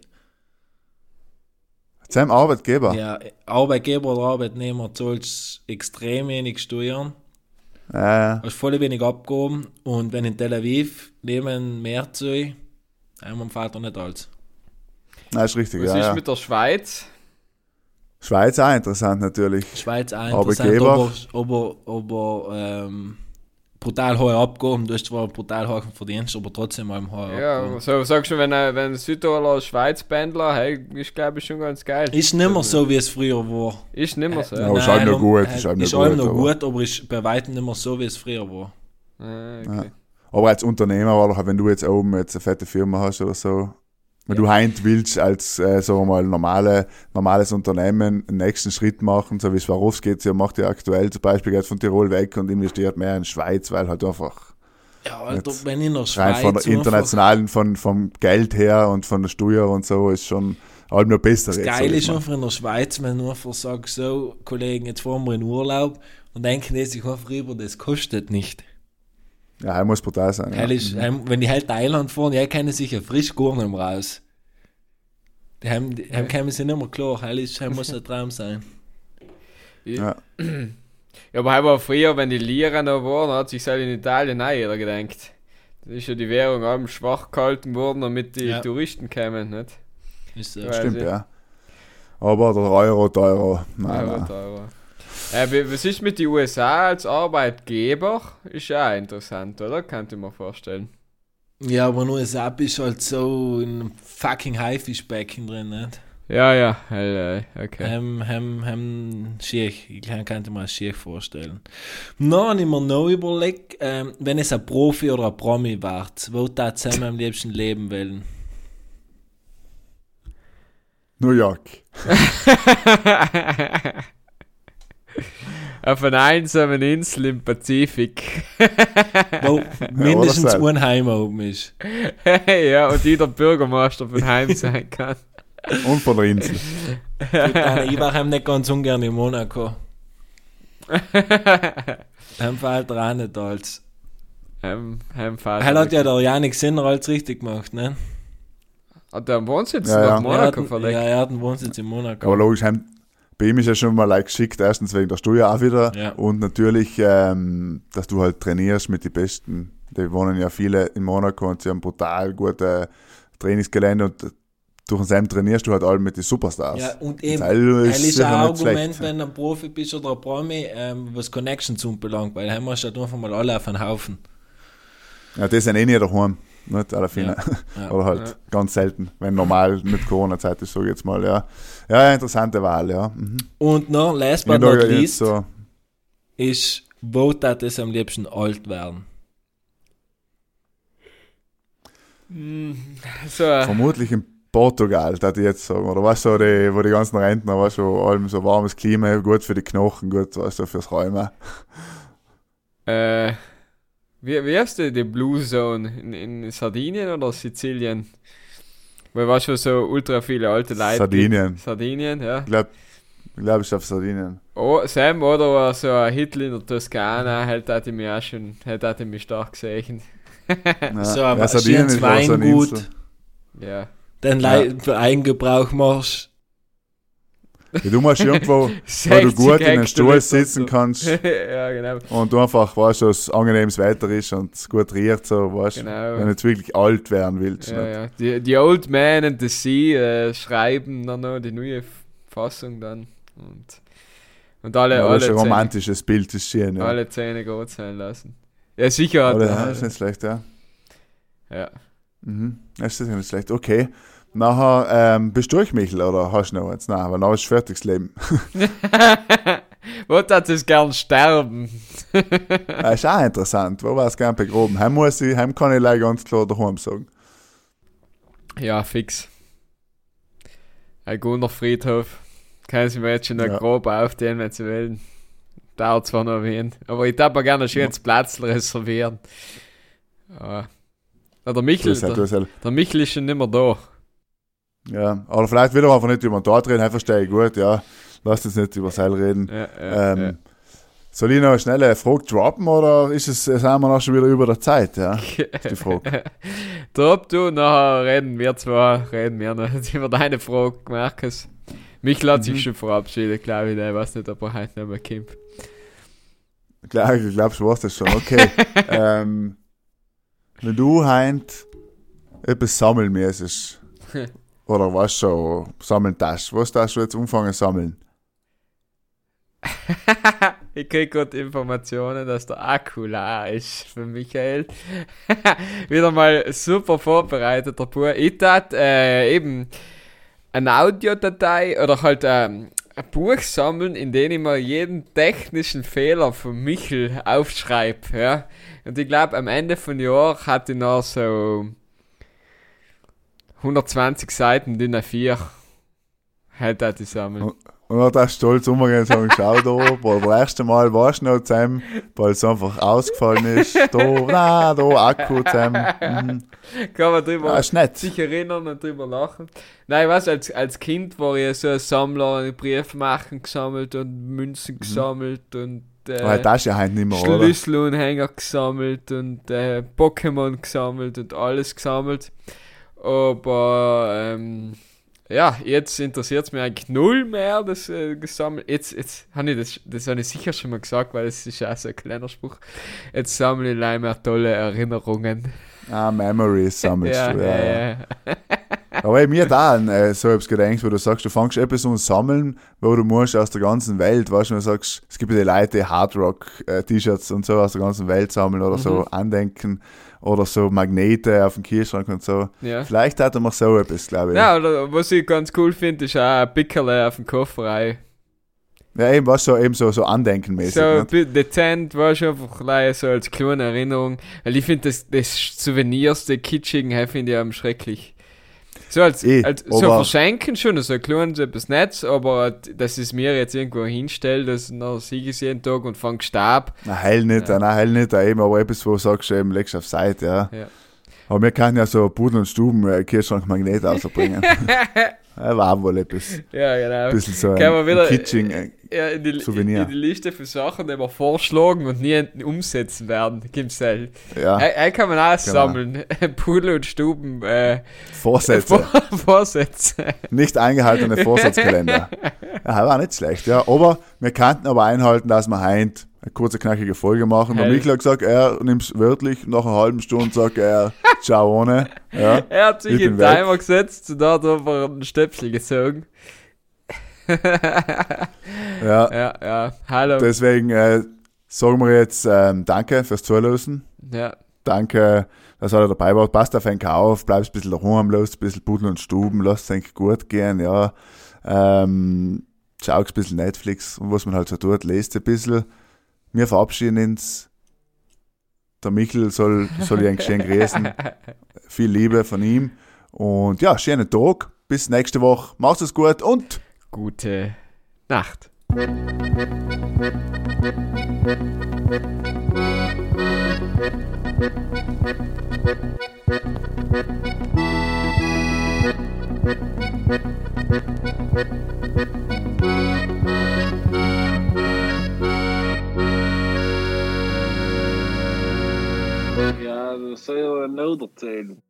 Sein Arbeitgeber. Ja, Arbeitgeber oder Arbeitnehmer zahlst extrem wenig Steuern. Ja, hast voll wenig abgehoben und wenn in Tel Aviv nehmen mehr zu, wir Vater nicht alles. ja, ist richtig. Was Ja, ist ja. mit der Schweiz? Schweiz auch interessant natürlich. Schweiz auch interessant, aber, aber, aber ähm, brutal hohe Abgaben, du hast zwar brutal hohen Verdienst, aber trotzdem mal hohe Ja, Abgaben. so sagst du, wenn ein, wenn ein Südtiroler Schweiz-Pendler, hey, ist glaube ich schon ganz geil. Ist nicht mehr so, wie es früher war. Ist nicht mehr so. Ja, aber ist halt noch Nein, gut, äh, ist halt noch gut, noch aber- gut, aber ist bei weitem nicht mehr so, wie es früher war. Ah, okay. Aber als Unternehmer, oder wenn du jetzt oben jetzt eine fette Firma hast oder so, wenn du heint willst, als, äh, sagen wir mal, normale, normales Unternehmen einen nächsten Schritt machen, so wie Swarovski jetzt ja macht ja aktuell zum Beispiel geht von Tirol weg und investiert mehr in Schweiz, weil halt einfach Ja, Alter, wenn ich in der rein Schweiz von der internationalen, von, vom Geld her und von der Steuer und so ist schon allem noch besser. Das Geile ist einfach in der Schweiz, wenn du einfach sagst, so, Kollegen, jetzt fahren wir in Urlaub und denken die sich einfach rüber, das kostet nicht. Ja, er muss brutal sein. Ja. Ist, heim, wenn die halt Thailand fahren, ja, können sich ja frisch mehr raus. Die haben, die haben kommen sich nicht mehr klar. Heil, ist, heil muss ein Traum sein. Ja. Ja, aber aber früher, wenn die Lira noch waren, hat sich halt in Italien auch jeder gedacht. Da ist ja die Währung allem schwach gehalten worden, damit die Ja. Touristen kommen, nicht? Ist so. Ja. Stimmt, ja. Aber der Euro, der Euro. Nein, Euro, nein. Äh, was ist mit den USA als Arbeitgeber? Ist ja auch interessant, oder? Könnte ich mir vorstellen. Ja, aber nur das App ist halt so in einem fucking Haifischbecken drin, nicht? Ja, ja, okay. Hem, hem, hem, schier. Ich kann, könnte mir schier vorstellen. Dann habe ich mir noch überlegt, ähm, wenn es ein Profi oder ein Promi war, wo da zusammen am liebsten leben wollen. New York. Auf einer einsamen Insel im Pazifik. Wo mindestens sein. ein Heim oben ist. ja, und die der Bürgermeister von Heim sein kann. Und von der Insel. Ich war heim nicht ganz ungern in Monaco. Heim fällt er auch nicht als. Heim, Heimfahrt. Er hat ja der Janik Sinner alles richtig gemacht, ne? Hat der einen Wohnsitz Ja, nach ja. Er Monaco verlegt? ja, er hat einen Wohnsitz in Monaco. Aber logisch, heim, bei ihm ist ja schon mal like, geschickt, erstens wegen der Steuer auch wieder Ja. und natürlich, ähm, dass du halt trainierst mit den Besten. Die wohnen ja viele in Monaco und sie haben brutal gute Trainingsgelände und durch den Sam trainierst du halt alle mit den Superstars. Ja, und Das eben, ist es ist sicher ein nicht Argument, schlecht. wenn du ein Profi bist oder ein Promi, ähm, was Connections anbelangt, weil heim hast du halt einfach mal alle auf einen Haufen. Ja, die sind eh nie daheim. Nicht alle viele. Ja. Oder halt Ja. ganz selten, wenn normal mit Corona-Zeit ist, so jetzt mal, ja. Ja, interessante Wahl, ja. Mhm. Und noch, last but not least, so, ist, wo tat es am liebsten alt werden? So, äh, vermutlich in Portugal, da ich jetzt sagen. Oder was so, die, wo die ganzen Rentner, was so, allem so warmes Klima, gut für die Knochen, gut, was so fürs Räumen. äh, wie, wie heißt die, die Blue Zone? In, in Sardinien oder Sizilien? Weil war schon so ultra viele alte Leute. Sardinien. gibt. Sardinien, ja. Ich glaube, ich glaub, ich auf Sardinien. Oh, Sam oder war so ein Hitler in der Toskana, halt hat mich auch schon, halt hat mich stark gesehen. Ja, so, aber ja, Sardinien so Weingut, Insel. Ja. den Ja. Eigengebrauch machst. Ja, du musst irgendwo, wo du 60 gut in den Stuhl sitzen so. kannst ja, genau. und du einfach, weißt du, dass angenehmes Wetter ist und es gut riecht, so, weißt du, Genau. wenn du jetzt wirklich alt werden willst. Ja, ja. Die, die Old Man and the Sea äh, schreiben dann noch die neue Fassung dann. Und, und alle, Ja, das alle, ist ein Zähne, romantisches Bild, das ist schön, ja. alle Zähne gut sein lassen. Ja, sicher hat Alle, ja, ist nicht schlecht, ja. Ja. Mhm. Das ist nicht schlecht. Okay. Nachher, ähm, bist du durch, Michel, oder hast du noch eins? Nein, weil nachher ist fertig das Leben. Wo hat es gern sterben? Das ist auch interessant. Wo war es gern begroben? Heim muss ich, heim kann ich leider ganz klar daheim sagen. Ja, fix. Ein guter Friedhof. Können Sie mir jetzt schon noch Ja. grob aufstehen, wenn Sie wollen. Dauert zwar noch wen. Aber ich darf mir gerne ein schönes Platz reservieren. Ja. Ja, der Michel, halt, der, halt, der Michel ist schon nicht mehr da. ja. Aber vielleicht will er einfach nicht über den Tat reden, verstehe ich gut, ja. Lass uns nicht über Seil reden. Ja, ja, Ähm, Soll ich noch eine schnelle Frage droppen oder ist es, sind wir noch schon wieder über der Zeit? Ja, die Frage. Drop du, nachher reden wir zwar, reden wir noch über deine Frage, Markus. Mich hat sich schon verabschiedet, glaube ich, ich weiß nicht, ob er heute noch mal kommt. Klar, ich glaube, du weißt das schon. Okay. ähm, wenn du heint etwas sammeln müsstest, oder was schon, sammeln das, was darfst du jetzt umfangen sammeln? ich krieg gerade Informationen, dass der Akku leer ist für Michael. Wieder mal super vorbereitet, der Bub. Ich tat äh, eben eine Audiodatei oder halt ähm, ein Buch sammeln, in dem ich mir jeden technischen Fehler von Michel aufschreibe. Ja? Und ich glaube, am Ende von Jahr hatte ich noch so 120 Seiten DIN A4. Halt das sammeln. Und dann darfst du stolz umgehen und sagen, schau da, bei das erste Mal warst du noch zusammen, weil es einfach ausgefallen ist. Da, na, da, Akku zusammen. Mhm. Kann man drüber nett. sich erinnern und drüber lachen. Nein, ich weiß, als, als Kind war ich so ein Sammler und Briefmarken gesammelt und Münzen gesammelt und äh, Aber das ist ja heute nicht mehr, oder? Schlüsselanhänger gesammelt und äh, Pokémon gesammelt und alles gesammelt. Aber ähm, ja, jetzt interessiert es mich eigentlich null mehr, das äh, gesammelt. Jetzt, jetzt habe ich das, das habe ich sicher schon mal gesagt, weil es ist ja so ein kleiner Spruch. Jetzt sammle ich leider mehr tolle Erinnerungen. Ah, Memories sammelst Ja, du, ja, ja. ja. Aber ey, mir da äh, so etwas gedacht, wo du sagst, du fängst etwas an sammeln, wo du musst aus der ganzen Welt, weißt du, du sagst, es gibt ja die Leute, die Hardrock-T-Shirts und so aus der ganzen Welt sammeln oder so Mhm. Andenken oder so Magnete auf dem Kühlschrank und so. Ja. Vielleicht hat er mal so etwas, glaube ich. Ja, oder was ich ganz cool finde, ist auch ein Pickerle auf dem Kofferei. Ja, eben was so, eben so, so Andenkenmäßig. So nicht? bisschen dezent, war schon einfach so als kleine Erinnerung. Weil ich finde, das, das Souvenirs, die kitschigen, finde ich am schrecklich. So als, Eh, als so verschenken schon, so ein kleines etwas Netz, aber dass es mir jetzt irgendwo hinstellt, das dann sehe ich jeden Tag und fang Stab. Na, heil nicht, Ja. nein, heil nicht, eben, aber etwas, wo du sagst, eben, legst du auf Seite, ja. Ja. Aber wir können ja so Pudel und Stuben, äh, Kühlschrank Magnet rausbringen. ja, war wohl etwas. Ja, genau. Ein bisschen so ein, Können wir wieder- ein Kitsching. Äh, Ja, in die, Souvenir. in die Liste für Sachen, die wir vorschlagen und nie umsetzen werden, gibt's halt. ja, Äh, äh, kann man auch Genau. sammeln. Pudel und Stuben äh, Vorsätze. Vor Vorsätze. nicht eingehaltene Vorsatzkalender. Ja, war nicht schlecht, ja. Aber wir kannten aber einhalten, dass wir heint eine kurze, knackige Folge machen. Der Hey. Michael hat gesagt, er nimmt es wörtlich. Nach einer halben Stunde sagt er, ciao ohne. Ja. Er hat sich Ich in den weg. Timer gesetzt und da hat er einfach einen Stöpsel gezogen. ja. Ja, ja. Hallo. Deswegen äh, sagen wir jetzt ähm, Danke fürs Zuhören. ja. Danke, dass alle dabei wart. Passt auf einen auf, bleibst ein bisschen daheim, lasst ein bisschen Pudeln und Stuben, lasst es eigentlich gut gehen, ja. Ähm, schaut ein bisschen Netflix und was man halt so tut, lest ein bisschen. Wir verabschieden uns. Der Michel soll, soll eigentlich schön grüßen. Viel Liebe von ihm. Und ja, schönen Tag. Bis nächste Woche. Macht es gut und Gute Nacht. Ja, dat Alltså, du säger en nudetid.